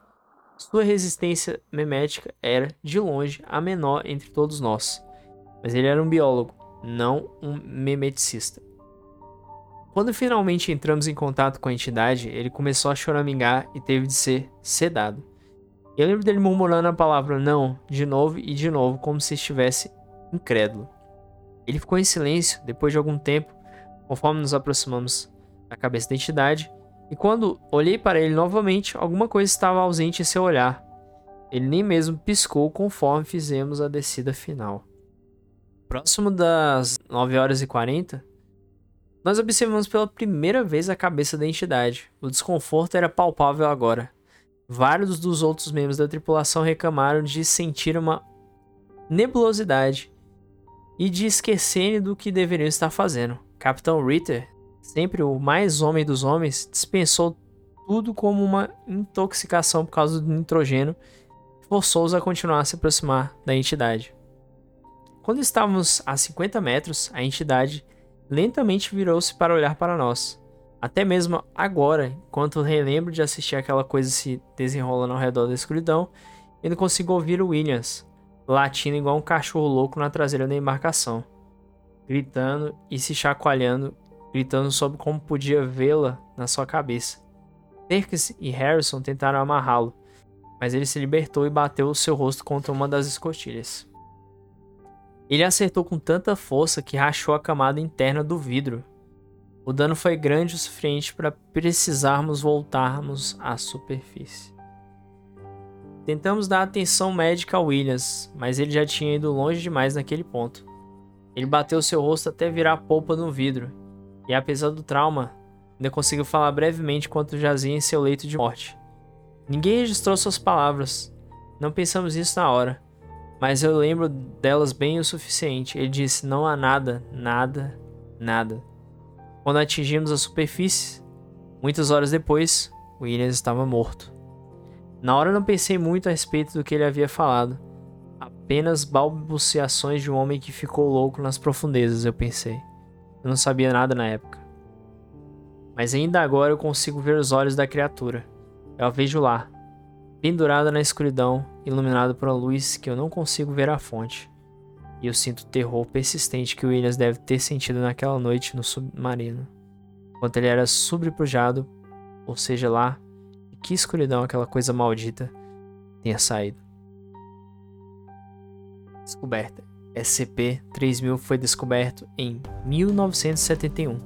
Sua resistência memética era, de longe, a menor entre todos nós, mas ele era um biólogo, não um memeticista. Quando finalmente entramos em contato com a entidade, ele começou a choramingar e teve de ser sedado. Eu lembro dele murmurando a palavra não de novo e de novo, como se estivesse incrédulo. Ele ficou em silêncio depois de algum tempo, conforme nos aproximamos da cabeça da entidade, e quando olhei para ele novamente, alguma coisa estava ausente em seu olhar. Ele nem mesmo piscou conforme fizemos a descida final. Próximo das 9 horas e 40, nós observamos pela primeira vez a cabeça da entidade. O desconforto era palpável agora. Vários dos outros membros da tripulação reclamaram de sentir uma nebulosidade e de esquecerem do que deveriam estar fazendo. Capitão Ritter sempre o mais homem dos homens, dispensou tudo como uma intoxicação por causa do nitrogênio e forçou-os a continuar a se aproximar da entidade. Quando estávamos a 50 metros, a entidade lentamente virou-se para olhar para nós. Até mesmo agora, enquanto relembro de assistir aquela coisa se desenrolando ao redor da escuridão, eu não consigo ouvir o Williams, latindo igual um cachorro louco na traseira da embarcação, gritando e se chacoalhando, gritando sobre como podia vê-la na sua cabeça. Perkins e Harrison tentaram amarrá-lo, mas ele se libertou e bateu o seu rosto contra uma das escotilhas. Ele acertou com tanta força que rachou a camada interna do vidro. O dano foi grande o suficiente para precisarmos voltarmos à superfície. Tentamos dar atenção médica a Williams, mas ele já tinha ido longe demais naquele ponto. Ele bateu seu rosto até virar polpa no vidro, e apesar do trauma, ainda conseguiu falar brevemente enquanto jazia em seu leito de morte. Ninguém registrou suas palavras, não pensamos nisso na hora, mas eu lembro delas bem o suficiente. Ele disse: Não há nada, nada, nada. Quando atingimos a superfície, muitas horas depois, Williams estava morto. Na hora não pensei muito a respeito do que ele havia falado. Apenas balbuciações de um homem que ficou louco nas profundezas, eu pensei. Eu não sabia nada na época. Mas ainda agora eu consigo ver os olhos da criatura. Eu a vejo lá, pendurada na escuridão, iluminada por uma luz que eu não consigo ver a fonte. E eu sinto o terror persistente que Williams deve ter sentido naquela noite no submarino, enquanto ele era sobrepujado, ou seja lá, que escuridão aquela coisa maldita tenha saído. Descoberta. SCP-3000 foi descoberto em 1971,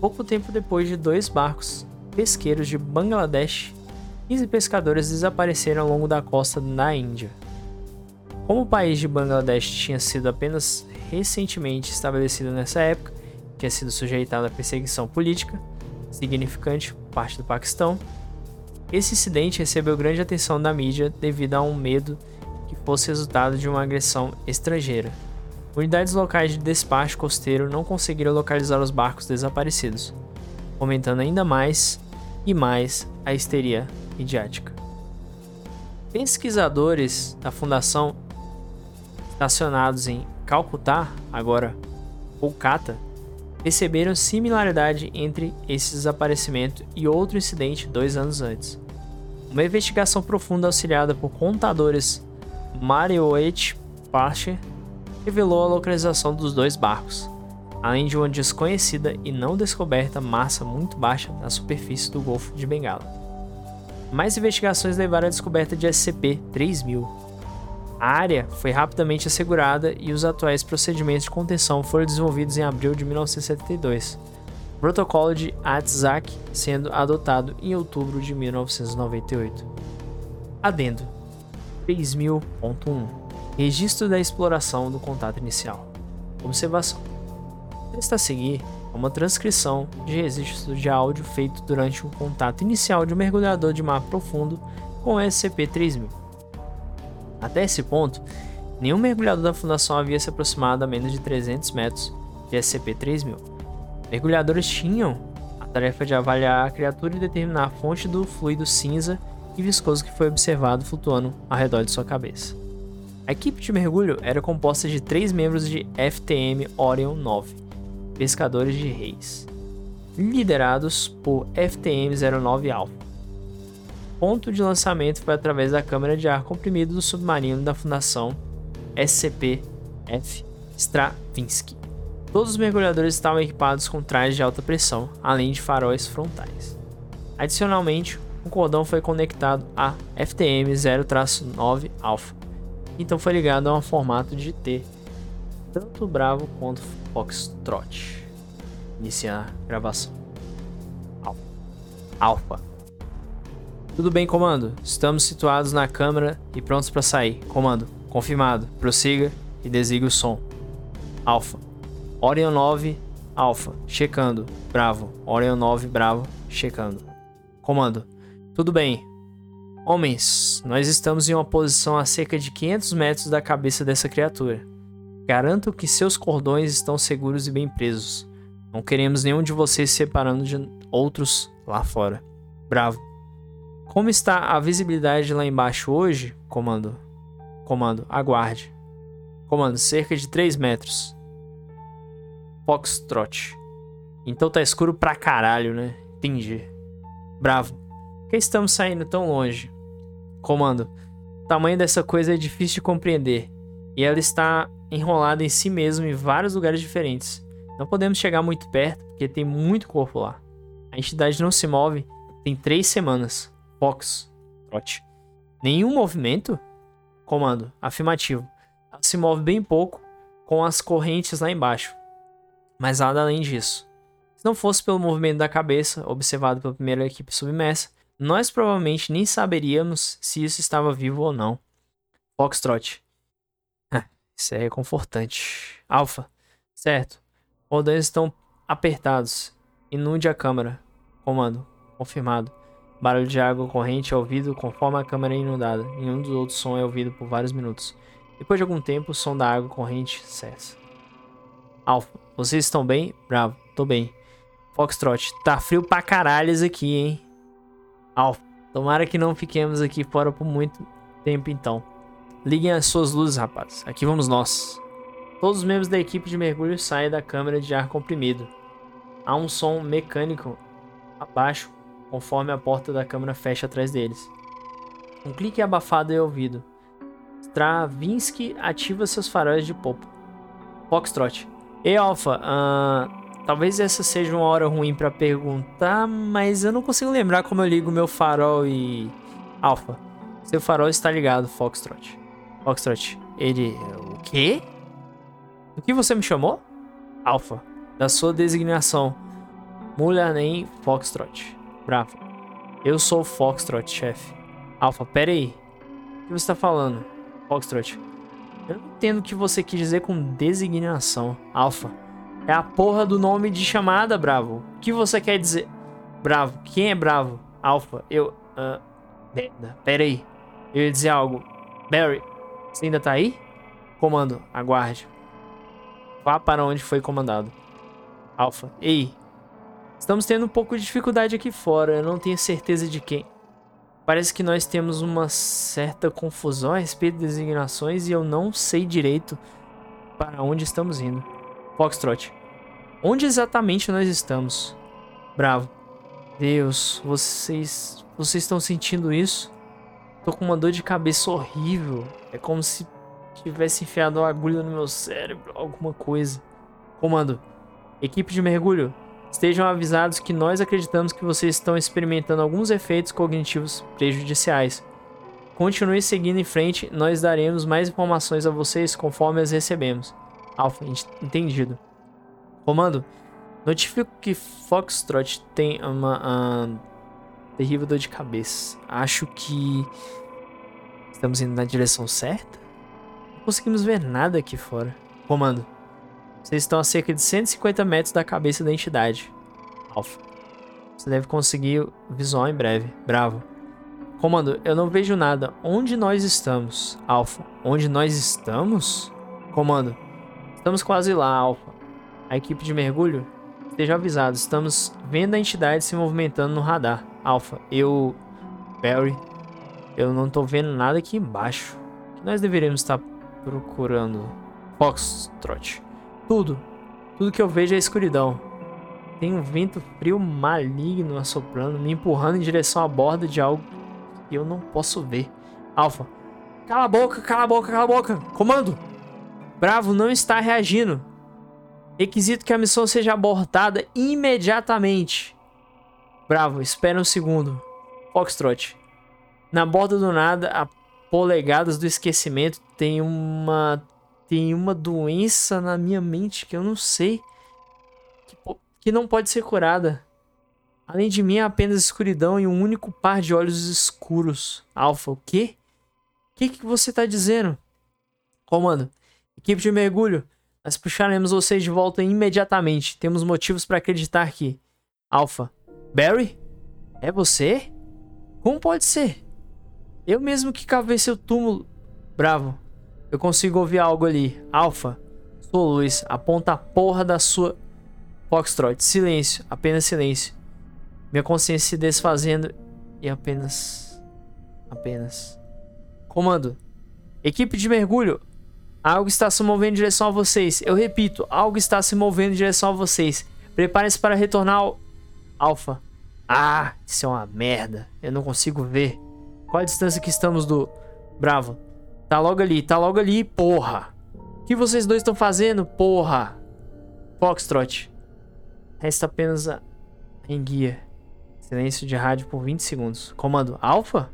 pouco tempo depois de dois barcos pesqueiros de Bangladesh 15 pescadores desapareceram ao longo da costa na Índia. Como o país de Bangladesh tinha sido apenas recentemente estabelecido nessa época, tinha sido sujeitado a perseguição política significante por parte do Paquistão, esse incidente recebeu grande atenção da mídia devido a um medo que fosse resultado de uma agressão estrangeira. Unidades locais de despacho costeiro não conseguiram localizar os barcos desaparecidos, aumentando ainda mais e mais a histeria midiática. Pesquisadores da Fundação estacionados em Calcutá, agora Kolkata, perceberam similaridade entre esse desaparecimento e outro incidente dois anos antes. Uma investigação profunda auxiliada por contadores Marioet Parcher revelou a localização dos dois barcos, além de uma desconhecida e não descoberta massa muito baixa na superfície do Golfo de Bengala. Mais investigações levaram à descoberta de SCP-3000. A área foi rapidamente assegurada e os atuais procedimentos de contenção foram desenvolvidos em abril de 1972. O protocolo de ATSAC sendo adotado em outubro de 1998. Adendo 3000.1 Registro da exploração do contato inicial. Observação. Está a seguir uma transcrição de registro de áudio feito durante o contato inicial de um mergulhador de mar profundo com o SCP-3000. Até esse ponto, nenhum mergulhador da Fundação havia se aproximado a menos de 300 metros de SCP-3000. Mergulhadores tinham a tarefa de avaliar a criatura e determinar a fonte do fluido cinza e viscoso que foi observado flutuando ao redor de sua cabeça. A equipe de mergulho era composta de três membros de FTM Orion 9, pescadores de reis, liderados por FTM-09 Alpha. Ponto de lançamento foi através da câmara de ar comprimido do submarino da Fundação SCP-F Stravinsky. Todos os mergulhadores estavam equipados com trajes de alta pressão, além de faróis frontais. Adicionalmente, um cordão foi conectado a FTM-0-9 Alpha, então foi ligado a um formato de T, tanto Bravo quanto Foxtrot. Iniciar gravação. Alpha. Tudo bem, comando? Estamos situados na câmara e prontos para sair. Comando, confirmado. Prossiga e desligue o som. Alpha. Orion 9, Alpha. Checando. Bravo. Orion 9, Bravo. Checando. Comando. Tudo bem. Homens, nós estamos em uma posição a cerca de 500 metros da cabeça dessa criatura. Garanto que seus cordões estão seguros e bem presos. Não queremos nenhum de vocês se separando de outros lá fora. Bravo. Como está a visibilidade lá embaixo hoje, comando? Comando, aguarde. Comando, cerca de 3 metros. Foxtrot. Então tá escuro pra caralho, né? Entendi. Bravo. Por que estamos saindo tão longe? Comando, o tamanho dessa coisa é difícil de compreender. E ela está enrolada em si mesma em vários lugares diferentes. Não podemos chegar muito perto porque tem muito corpo lá. A entidade não se move tem três semanas. Fox. Trot. Nenhum movimento? Comando. Afirmativo. Ela se move bem pouco com as correntes lá embaixo. Mas nada além disso. Se não fosse pelo movimento da cabeça, observado pela primeira equipe submersa, nós provavelmente nem saberíamos se isso estava vivo ou não. Foxtrot. isso é confortante. Alpha. Certo. Bordões estão apertados. Inunde a câmara. Comando. Confirmado. Barulho de água corrente é ouvido conforme a câmara é inundada. Nenhum dos outros sons é ouvido por vários minutos. Depois de algum tempo, o som da água corrente cessa. Alpha, vocês estão bem? Bravo, tô bem. Foxtrot, tá frio pra caralhos aqui, hein? Alpha, tomara que não fiquemos aqui fora por muito tempo então. Liguem as suas luzes, rapaz. Aqui vamos nós. Todos os membros da equipe de mergulho saem da câmara de ar comprimido. Há um som mecânico abaixo conforme a porta da câmara fecha atrás deles. Um clique abafado é ouvido. Stravinsky ativa seus faróis de popa. Foxtrot. Ei, Alpha, uh, talvez essa seja uma hora ruim para perguntar, mas eu não consigo lembrar como eu ligo meu farol e... Alpha, seu farol está ligado, Foxtrot. Foxtrot, ele... O quê? Do que você me chamou? Alpha, da sua designação. Mulher nem Foxtrot. Bravo. Eu sou o Foxtrot, chefe. Alpha, pera aí. O que você tá falando? Foxtrot. Eu não entendo o que você quis dizer com designação. Alpha. É a porra do nome de chamada, Bravo. O que você quer dizer? Bravo. Quem é Bravo? Alpha. Eu... Uh. Pera aí. Eu ia dizer algo. Barry. Você ainda tá aí? Comando. Aguarde. Vá para onde foi comandado. Alpha. Ei. Estamos tendo um pouco de dificuldade aqui fora, eu não tenho certeza de quem. Parece que nós temos uma certa confusão a respeito das designações e eu não sei direito para onde estamos indo. Foxtrot. Onde exatamente nós estamos? Bravo. Deus, vocês. Vocês estão sentindo isso? Tô com uma dor de cabeça horrível. É como se tivesse enfiado uma agulha no meu cérebro, alguma coisa. Comando. Equipe de mergulho, Estejam avisados que nós acreditamos que vocês estão experimentando alguns efeitos cognitivos prejudiciais. Continue seguindo em frente, nós daremos mais informações a vocês conforme as recebemos. Alpha, entendido. Comando, notifico que Foxtrot tem uma uh, terrível dor de cabeça. Acho que estamos indo na direção certa? Não conseguimos ver nada aqui fora. Comando, vocês estão a cerca de 150 metros da cabeça da entidade. Alpha. Você deve conseguir visual em breve. Bravo. Comando, eu não vejo nada. Onde nós estamos? Alpha. Onde nós estamos? Comando. Estamos quase lá, Alpha. A equipe de mergulho? Esteja avisado, estamos vendo a entidade se movimentando no radar. Alpha, eu... Barry, eu não tô vendo nada aqui embaixo. O que nós deveríamos estar procurando? Foxtrot. Tudo. Tudo que eu vejo é escuridão. Tem um vento frio maligno assoprando, me empurrando em direção à borda de algo que eu não posso ver. Alpha. Cala a boca, cala a boca, cala a boca. Comando. Bravo não está reagindo. Requisito que a missão seja abortada imediatamente. Bravo, espera um segundo. Foxtrot. Na borda do nada, a polegadas do esquecimento, tem uma tem uma doença na minha mente que eu não sei. Que, que não pode ser curada. Além de mim, é apenas escuridão e um único par de olhos escuros. Alpha, o quê? O que, que você tá dizendo? Comando, equipe de mergulho, nós puxaremos vocês de volta imediatamente. Temos motivos para acreditar que. Alpha, Barry? É você? Como pode ser? Eu mesmo que cavei seu túmulo. Bravo. Eu consigo ouvir algo ali. Alpha, sou luz. Aponta a porra da sua. Foxtrot, silêncio, apenas silêncio. Minha consciência se desfazendo e apenas. Apenas. Comando. Equipe de mergulho. Algo está se movendo em direção a vocês. Eu repito, algo está se movendo em direção a vocês. Preparem-se para retornar ao. Alpha. Ah, isso é uma merda. Eu não consigo ver. Qual a distância que estamos do. Bravo. Tá logo ali, tá logo ali, porra. O que vocês dois estão fazendo, porra? Foxtrot. Resta apenas a enguia. Silêncio de rádio por 20 segundos. Comando Alpha?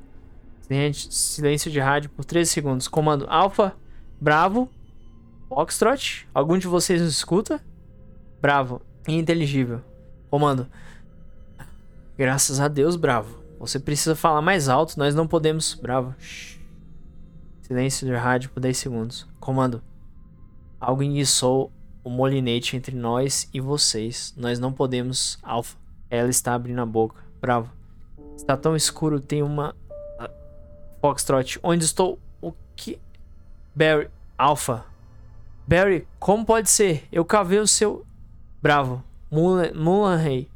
Silêncio de rádio por 13 segundos. Comando Alpha. Bravo. Foxtrot. Algum de vocês nos escuta? Bravo. Ininteligível. Comando. Graças a Deus, bravo. Você precisa falar mais alto, nós não podemos. Bravo. Shhh. Silêncio de rádio por 10 segundos. Comando. Algo enguiçou o molinete entre nós e vocês. Nós não podemos. Alpha. Ela está abrindo a boca. Bravo. Está tão escuro, tem uma. Foxtrot. Onde estou? O que? Barry. Alpha. Barry, como pode ser? Eu cavei o seu. Bravo. Mulan Rei.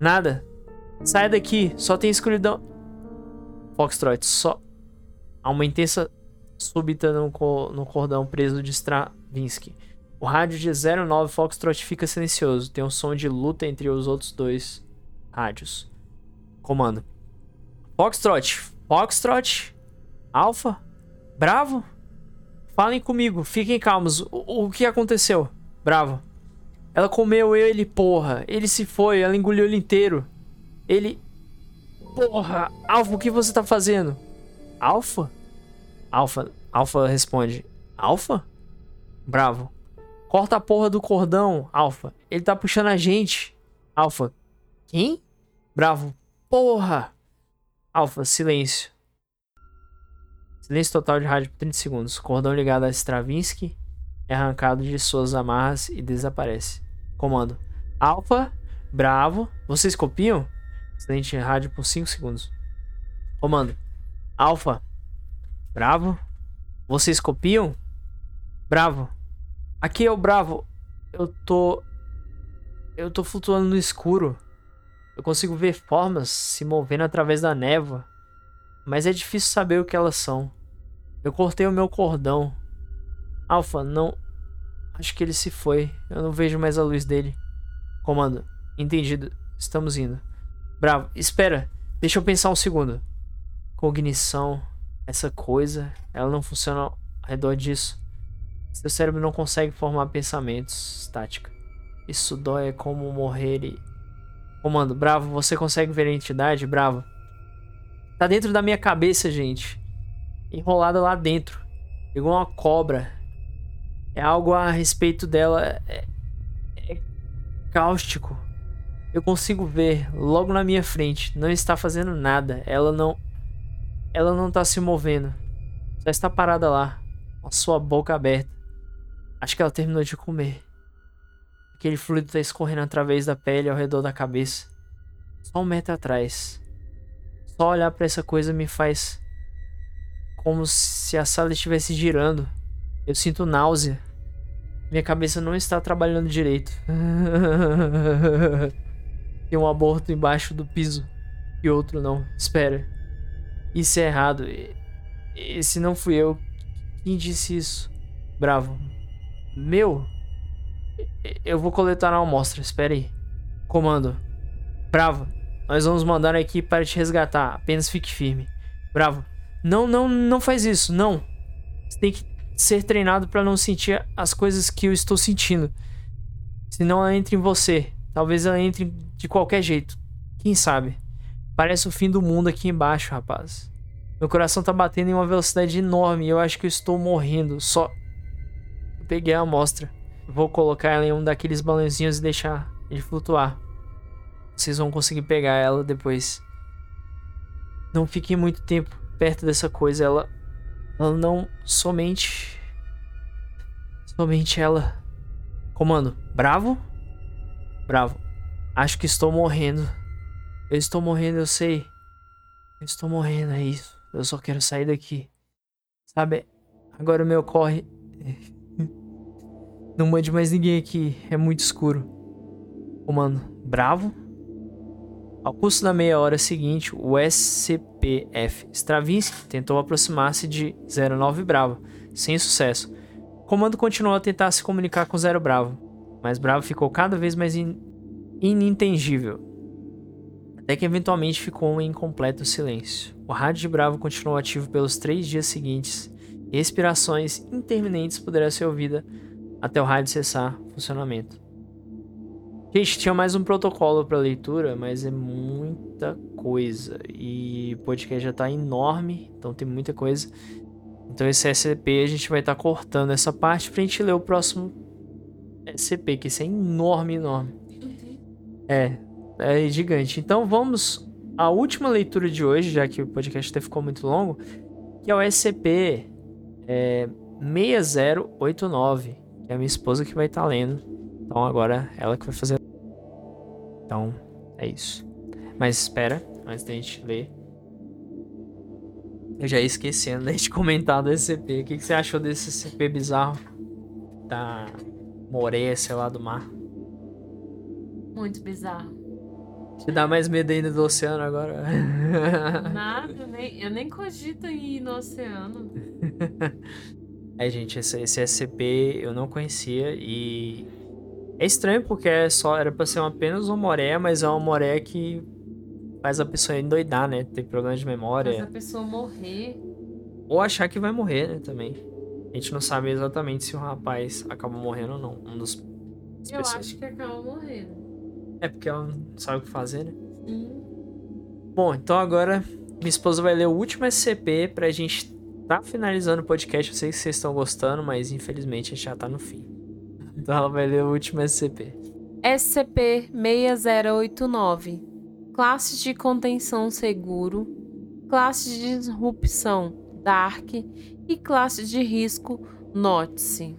Nada. Sai daqui, só tem escuridão. Foxtrot, só. Há uma intensa súbita no, no cordão preso de Stravinsky. O rádio de 09 Foxtrot fica silencioso. Tem um som de luta entre os outros dois rádios. Comando. Foxtrot. Foxtrot. Alpha. Bravo. Falem comigo. Fiquem calmos. O, o que aconteceu? Bravo. Ela comeu ele, porra. Ele se foi. Ela engoliu ele inteiro. Ele... Porra. Alpha, o que você tá fazendo? Alpha? Alpha, Alpha responde: Alpha? Bravo. Corta a porra do cordão, Alpha. Ele tá puxando a gente. Alpha. Quem? Bravo. Porra! Alpha, silêncio. Silêncio total de rádio por 30 segundos. Cordão ligado a Stravinsky é arrancado de suas amarras e desaparece. Comando. Alpha, bravo. Vocês copiam? Silêncio rádio por 5 segundos. Comando. Alpha, Bravo? Vocês copiam? Bravo. Aqui é o Bravo. Eu tô. Eu tô flutuando no escuro. Eu consigo ver formas se movendo através da névoa. Mas é difícil saber o que elas são. Eu cortei o meu cordão. Alpha, não. Acho que ele se foi. Eu não vejo mais a luz dele. Comando. Entendido. Estamos indo. Bravo. Espera. Deixa eu pensar um segundo. Cognição essa coisa, ela não funciona ao redor disso. Seu cérebro não consegue formar pensamentos, estática. Isso dói é como morrer e. Comando, bravo, você consegue ver a entidade? Bravo. Tá dentro da minha cabeça, gente. Enrolada lá dentro. Igual uma cobra. É algo a respeito dela. É, é cáustico. Eu consigo ver logo na minha frente. Não está fazendo nada. Ela não ela não tá se movendo. Só está parada lá, com a sua boca aberta. Acho que ela terminou de comer. Aquele fluido tá escorrendo através da pele ao redor da cabeça. Só um metro atrás. Só olhar para essa coisa me faz como se a sala estivesse girando. Eu sinto náusea. Minha cabeça não está trabalhando direito. Tem um aborto embaixo do piso e outro não. Espera. Isso é errado. Esse não fui eu. Quem disse isso? Bravo. Meu? Eu vou coletar uma amostra, espere aí. Comando. Bravo. Nós vamos mandar a equipe para te resgatar. Apenas fique firme. Bravo. Não, não, não faz isso. Não. Você tem que ser treinado para não sentir as coisas que eu estou sentindo. Senão ela entra em você. Talvez ela entre de qualquer jeito. Quem sabe? Parece o fim do mundo aqui embaixo, rapaz. Meu coração tá batendo em uma velocidade enorme e eu acho que eu estou morrendo. Só. Eu peguei a amostra. Vou colocar ela em um daqueles balãozinhos e deixar ele flutuar. Vocês vão conseguir pegar ela depois. Não fiquem muito tempo perto dessa coisa. Ela. Ela não. Somente. Somente ela. Comando. Bravo? Bravo. Acho que estou morrendo. Eu estou morrendo, eu sei. Eu estou morrendo, é isso. Eu só quero sair daqui. Sabe? Agora o meu corre. Não mande mais ninguém aqui. É muito escuro. comando Bravo. Ao custo da meia hora seguinte, o SCPF Stravinsky tentou aproximar-se de 09 Bravo, sem sucesso. O comando continuou a tentar se comunicar com Zero Bravo, mas Bravo ficou cada vez mais in inintangível, até que eventualmente ficou em completo silêncio. O rádio de Bravo continuou ativo pelos três dias seguintes, e respirações intermitentes poderão ser ouvidas até o rádio cessar funcionamento. Gente, tinha mais um protocolo para leitura, mas é muita coisa. E o podcast já tá enorme, então tem muita coisa. Então esse SCP a gente vai estar tá cortando essa parte pra gente ler o próximo SCP, que esse é enorme, enorme. É, é gigante. Então vamos à última leitura de hoje, já que o podcast até ficou muito longo, que é o SCP é, 6089, que é a minha esposa que vai estar tá lendo. Então agora ela que vai fazer então, é isso. Mas espera, antes da gente ler. Eu já ia esquecendo da gente comentar do SCP. O que, que você achou desse SCP bizarro? Da Moreia, sei lá, do mar. Muito bizarro. Te dá mais medo ainda do oceano agora? Nada, eu nem, eu nem cogito ir no oceano. é, gente, esse, esse SCP eu não conhecia e é estranho porque é só era pra ser apenas uma moré, mas é uma moré que faz a pessoa endoidar, né? Ter problemas de memória. Faz a pessoa morrer. Ou achar que vai morrer, né? Também. A gente não sabe exatamente se o rapaz acaba morrendo ou não. Um dos. Eu pessoas. acho que acaba morrendo. É porque ela não sabe o que fazer, né? Sim. Bom, então agora minha esposa vai ler o último SCP pra gente tá finalizando o podcast. Eu sei que vocês estão gostando, mas infelizmente a gente já tá no fim. Então ela vai ler o último SCP. SCP-6089 Classe de contenção seguro, classe de disrupção Dark e classe de risco Notice.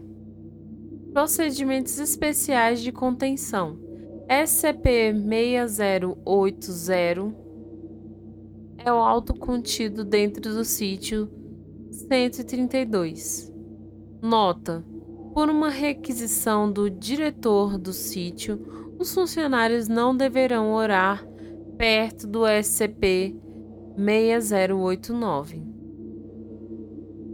Procedimentos especiais de contenção SCP-6080 é o auto contido dentro do sítio 132. Nota: por uma requisição do diretor do sítio, os funcionários não deverão orar perto do SCP-6089.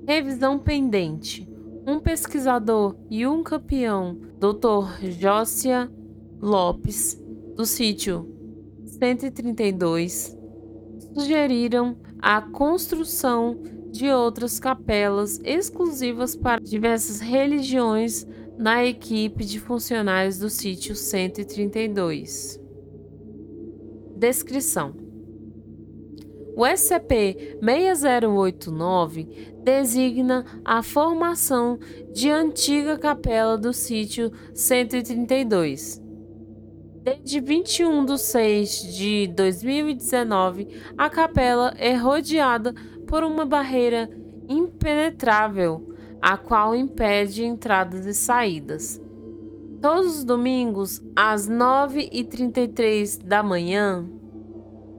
Revisão pendente. Um pesquisador e um campeão, Dr. Jócia Lopes, do sítio 132, sugeriram a construção de outras capelas exclusivas para diversas religiões na equipe de funcionários do sítio 132. Descrição: O SCP-6089 designa a formação de antiga capela do sítio 132. Desde 21 de 6 de 2019, a capela é rodeada por uma barreira impenetrável, a qual impede entradas e saídas. Todos os domingos, às 9h33 da manhã,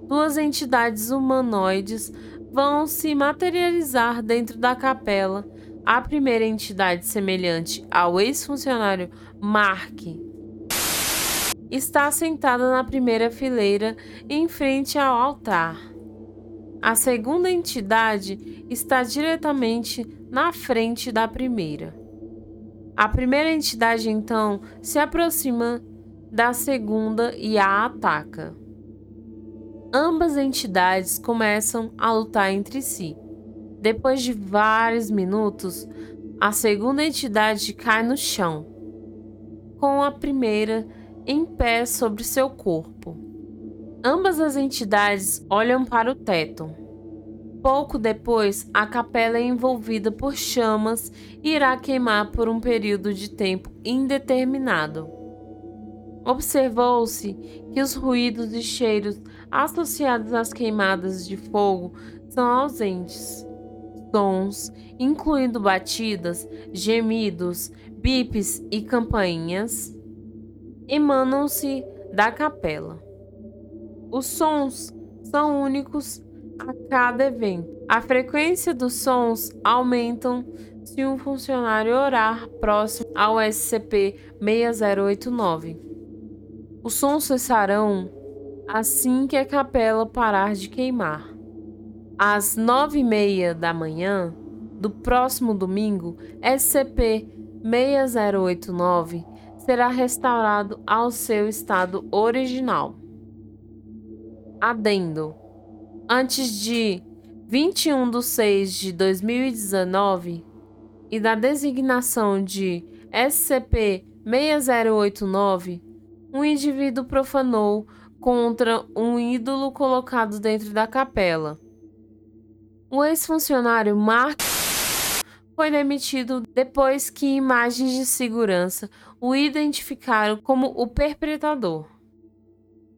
duas entidades humanoides vão se materializar dentro da capela. A primeira entidade, semelhante ao ex-funcionário Mark, está sentada na primeira fileira em frente ao altar. A segunda entidade está diretamente na frente da primeira. A primeira entidade então se aproxima da segunda e a ataca. Ambas entidades começam a lutar entre si. Depois de vários minutos, a segunda entidade cai no chão, com a primeira em pé sobre seu corpo. Ambas as entidades olham para o teto. Pouco depois, a capela é envolvida por chamas e irá queimar por um período de tempo indeterminado. Observou-se que os ruídos e cheiros associados às queimadas de fogo são ausentes. Sons, incluindo batidas, gemidos, bips e campainhas, emanam-se da capela. Os sons são únicos a cada evento. A frequência dos sons aumentam se um funcionário orar próximo ao SCP-6089. Os sons cessarão assim que a capela parar de queimar. Às nove e meia da manhã do próximo domingo, SCP-6089 será restaurado ao seu estado original. Adendo. Antes de 21 de 6 de 2019 e da designação de SCP-6089, um indivíduo profanou contra um ídolo colocado dentro da capela. O ex-funcionário Mark foi demitido depois que imagens de segurança o identificaram como o perpetrador.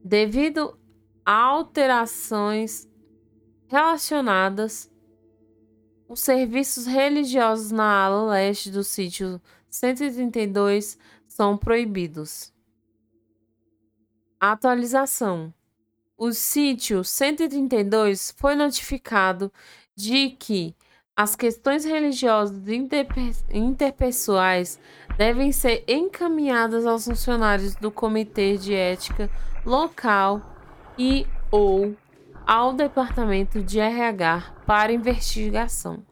Devido a alterações relacionadas, os serviços religiosos na ala leste do sítio 132 são proibidos. Atualização: O sítio 132 foi notificado de que as questões religiosas interpessoais devem ser encaminhadas aos funcionários do Comitê de Ética local e ou ao Departamento de RH para investigação.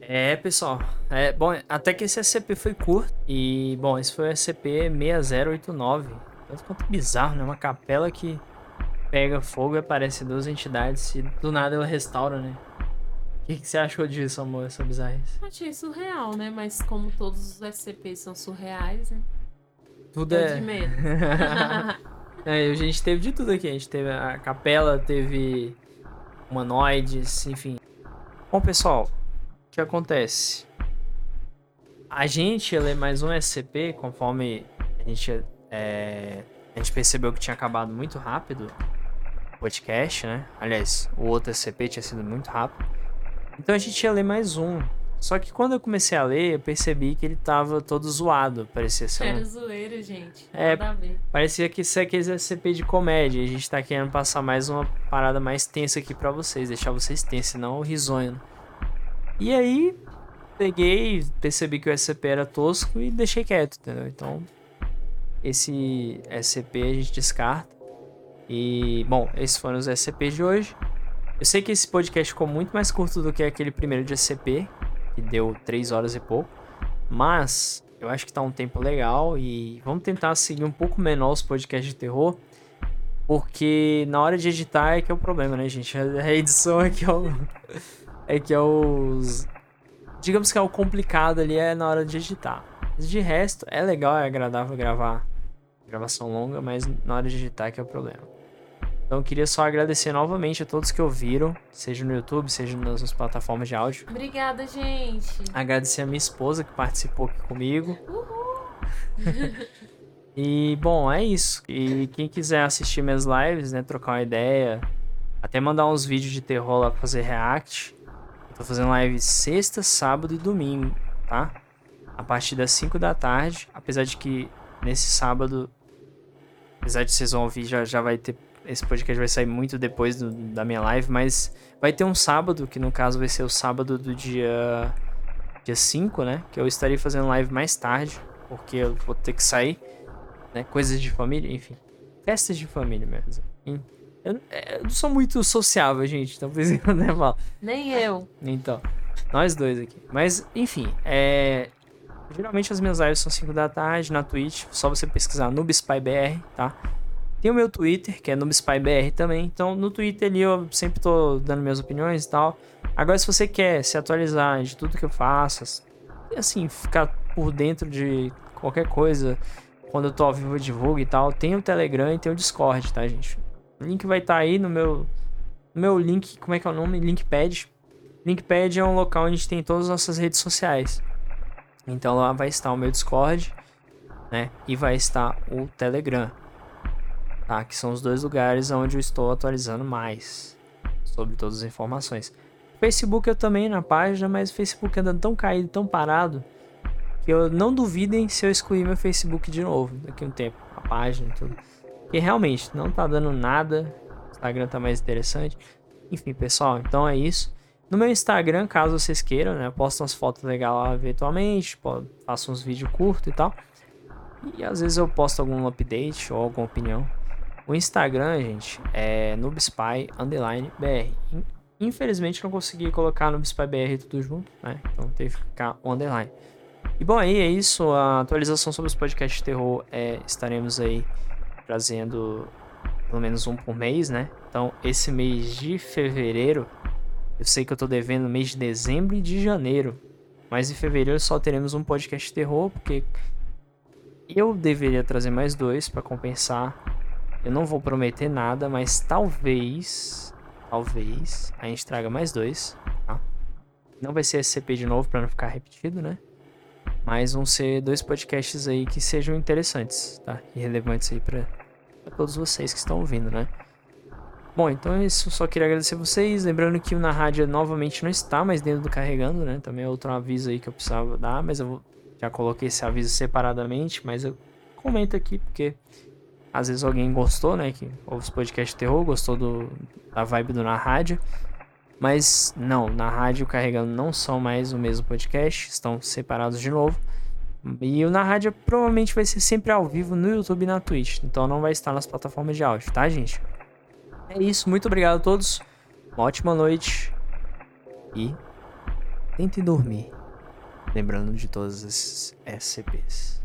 É, pessoal. É, bom, até que esse SCP foi curto. E, bom, esse foi o SCP-6089. Tanto quanto bizarro, né? Uma capela que pega fogo e aparece duas entidades e do nada ela restaura, né? O que, que, você achou disso, amor, essa bizarrice? Achei surreal, né? Mas como todos os SCPs são surreais, né? Tudo é... de medo. é, a gente teve de tudo aqui. A gente teve a capela, teve humanoides, enfim. Bom, pessoal, que acontece? A gente lê mais um SCP, conforme a gente, é, a gente percebeu que tinha acabado muito rápido o podcast, né? Aliás, o outro SCP tinha sido muito rápido. Então a gente ia ler mais um. Só que quando eu comecei a ler, eu percebi que ele tava todo zoado. Parecia ser. Era um... zoeira, gente. É, parecia que isso é aqueles SCP de comédia. A gente tá querendo passar mais uma parada mais tensa aqui para vocês, deixar vocês tensos, não risonho. E aí, peguei, percebi que o SCP era tosco e deixei quieto, entendeu? Então, esse SCP a gente descarta. E, bom, esses foram os SCPs de hoje. Eu sei que esse podcast ficou muito mais curto do que aquele primeiro de SCP, que deu 3 horas e pouco. Mas eu acho que tá um tempo legal e vamos tentar seguir um pouco menor os podcasts de terror. Porque na hora de editar é que é o problema, né, gente? A edição é que é o. é que é os. Digamos que é o complicado ali é na hora de editar. De resto, é legal, é agradável gravar gravação longa, mas na hora de editar é que é o problema. Então eu queria só agradecer novamente a todos que ouviram, seja no YouTube, seja nas, plataformas de áudio. Obrigada, gente. Agradecer a minha esposa que participou aqui comigo. Uhul. e bom, é isso. E quem quiser assistir minhas lives, né, trocar uma ideia, até mandar uns vídeos de terror lá pra fazer react, Tô fazendo live sexta, sábado e domingo, tá? A partir das 5 da tarde. Apesar de que nesse sábado, apesar de vocês vão ouvir, já, já vai ter. Esse podcast vai sair muito depois do, da minha live, mas vai ter um sábado, que no caso vai ser o sábado do dia. Dia 5, né? Que eu estarei fazendo live mais tarde, porque eu vou ter que sair, né? Coisas de família, enfim. Festas de família mesmo. Eu, é, eu, não sou muito sociável, gente. Talvez eu não mal. Nem eu. Então, nós dois aqui. Mas, enfim, é. Geralmente as minhas lives são 5 da tarde na Twitch. Só você pesquisar NoobSpyBR, tá? Tem o meu Twitter, que é NoobSpyBR também. Então, no Twitter ali eu sempre tô dando minhas opiniões e tal. Agora, se você quer se atualizar de tudo que eu faço, assim, ficar por dentro de qualquer coisa, quando eu tô ao vivo eu divulgo e tal, tem o Telegram e tem o Discord, tá, gente? O link vai estar tá aí no meu, no meu link, como é que é o nome? Linkpad. Linkpad é um local onde a gente tem todas as nossas redes sociais. Então lá vai estar o meu Discord, né? E vai estar o Telegram. Tá? Que são os dois lugares onde eu estou atualizando mais sobre todas as informações. Facebook eu também na página, mas o Facebook anda tão caído, tão parado, que eu não duvidem se eu excluir meu Facebook de novo daqui a um tempo, a página e tudo. E realmente, não tá dando nada. O Instagram tá mais interessante. Enfim, pessoal, então é isso. No meu Instagram, caso vocês queiram, né? Eu posto umas fotos legais lá eventualmente, faço uns vídeos curtos e tal. E às vezes eu posto algum update ou alguma opinião. O Instagram, gente, é noobspy underline br. Infelizmente não consegui colocar noobspy br tudo junto, né? Então teve que ficar o underline. E bom, aí é isso. A atualização sobre os podcasts de terror é estaremos aí trazendo pelo menos um por mês, né? Então, esse mês de fevereiro, eu sei que eu tô devendo mês de dezembro e de janeiro. Mas em fevereiro só teremos um podcast de terror, porque eu deveria trazer mais dois para compensar. Eu não vou prometer nada, mas talvez, talvez a gente traga mais dois, tá? Não vai ser SCP de novo para não ficar repetido, né? Mas vão ser dois podcasts aí que sejam interessantes, tá? E relevantes aí para todos vocês que estão ouvindo, né? Bom, então é isso. Só queria agradecer vocês. Lembrando que o Na Rádio novamente não está mais dentro do carregando, né? Também é outro aviso aí que eu precisava dar, mas eu já coloquei esse aviso separadamente, mas eu comento aqui porque às vezes alguém gostou, né? Que ouve os podcasts terror, gostou do, da vibe do Na Rádio. Mas não, na rádio carregando não são mais o mesmo podcast, estão separados de novo. E o Na Rádio provavelmente vai ser sempre ao vivo no YouTube e na Twitch, então não vai estar nas plataformas de áudio, tá, gente? É isso, muito obrigado a todos. Uma ótima noite. E tentem dormir. Lembrando de todas as SCPs.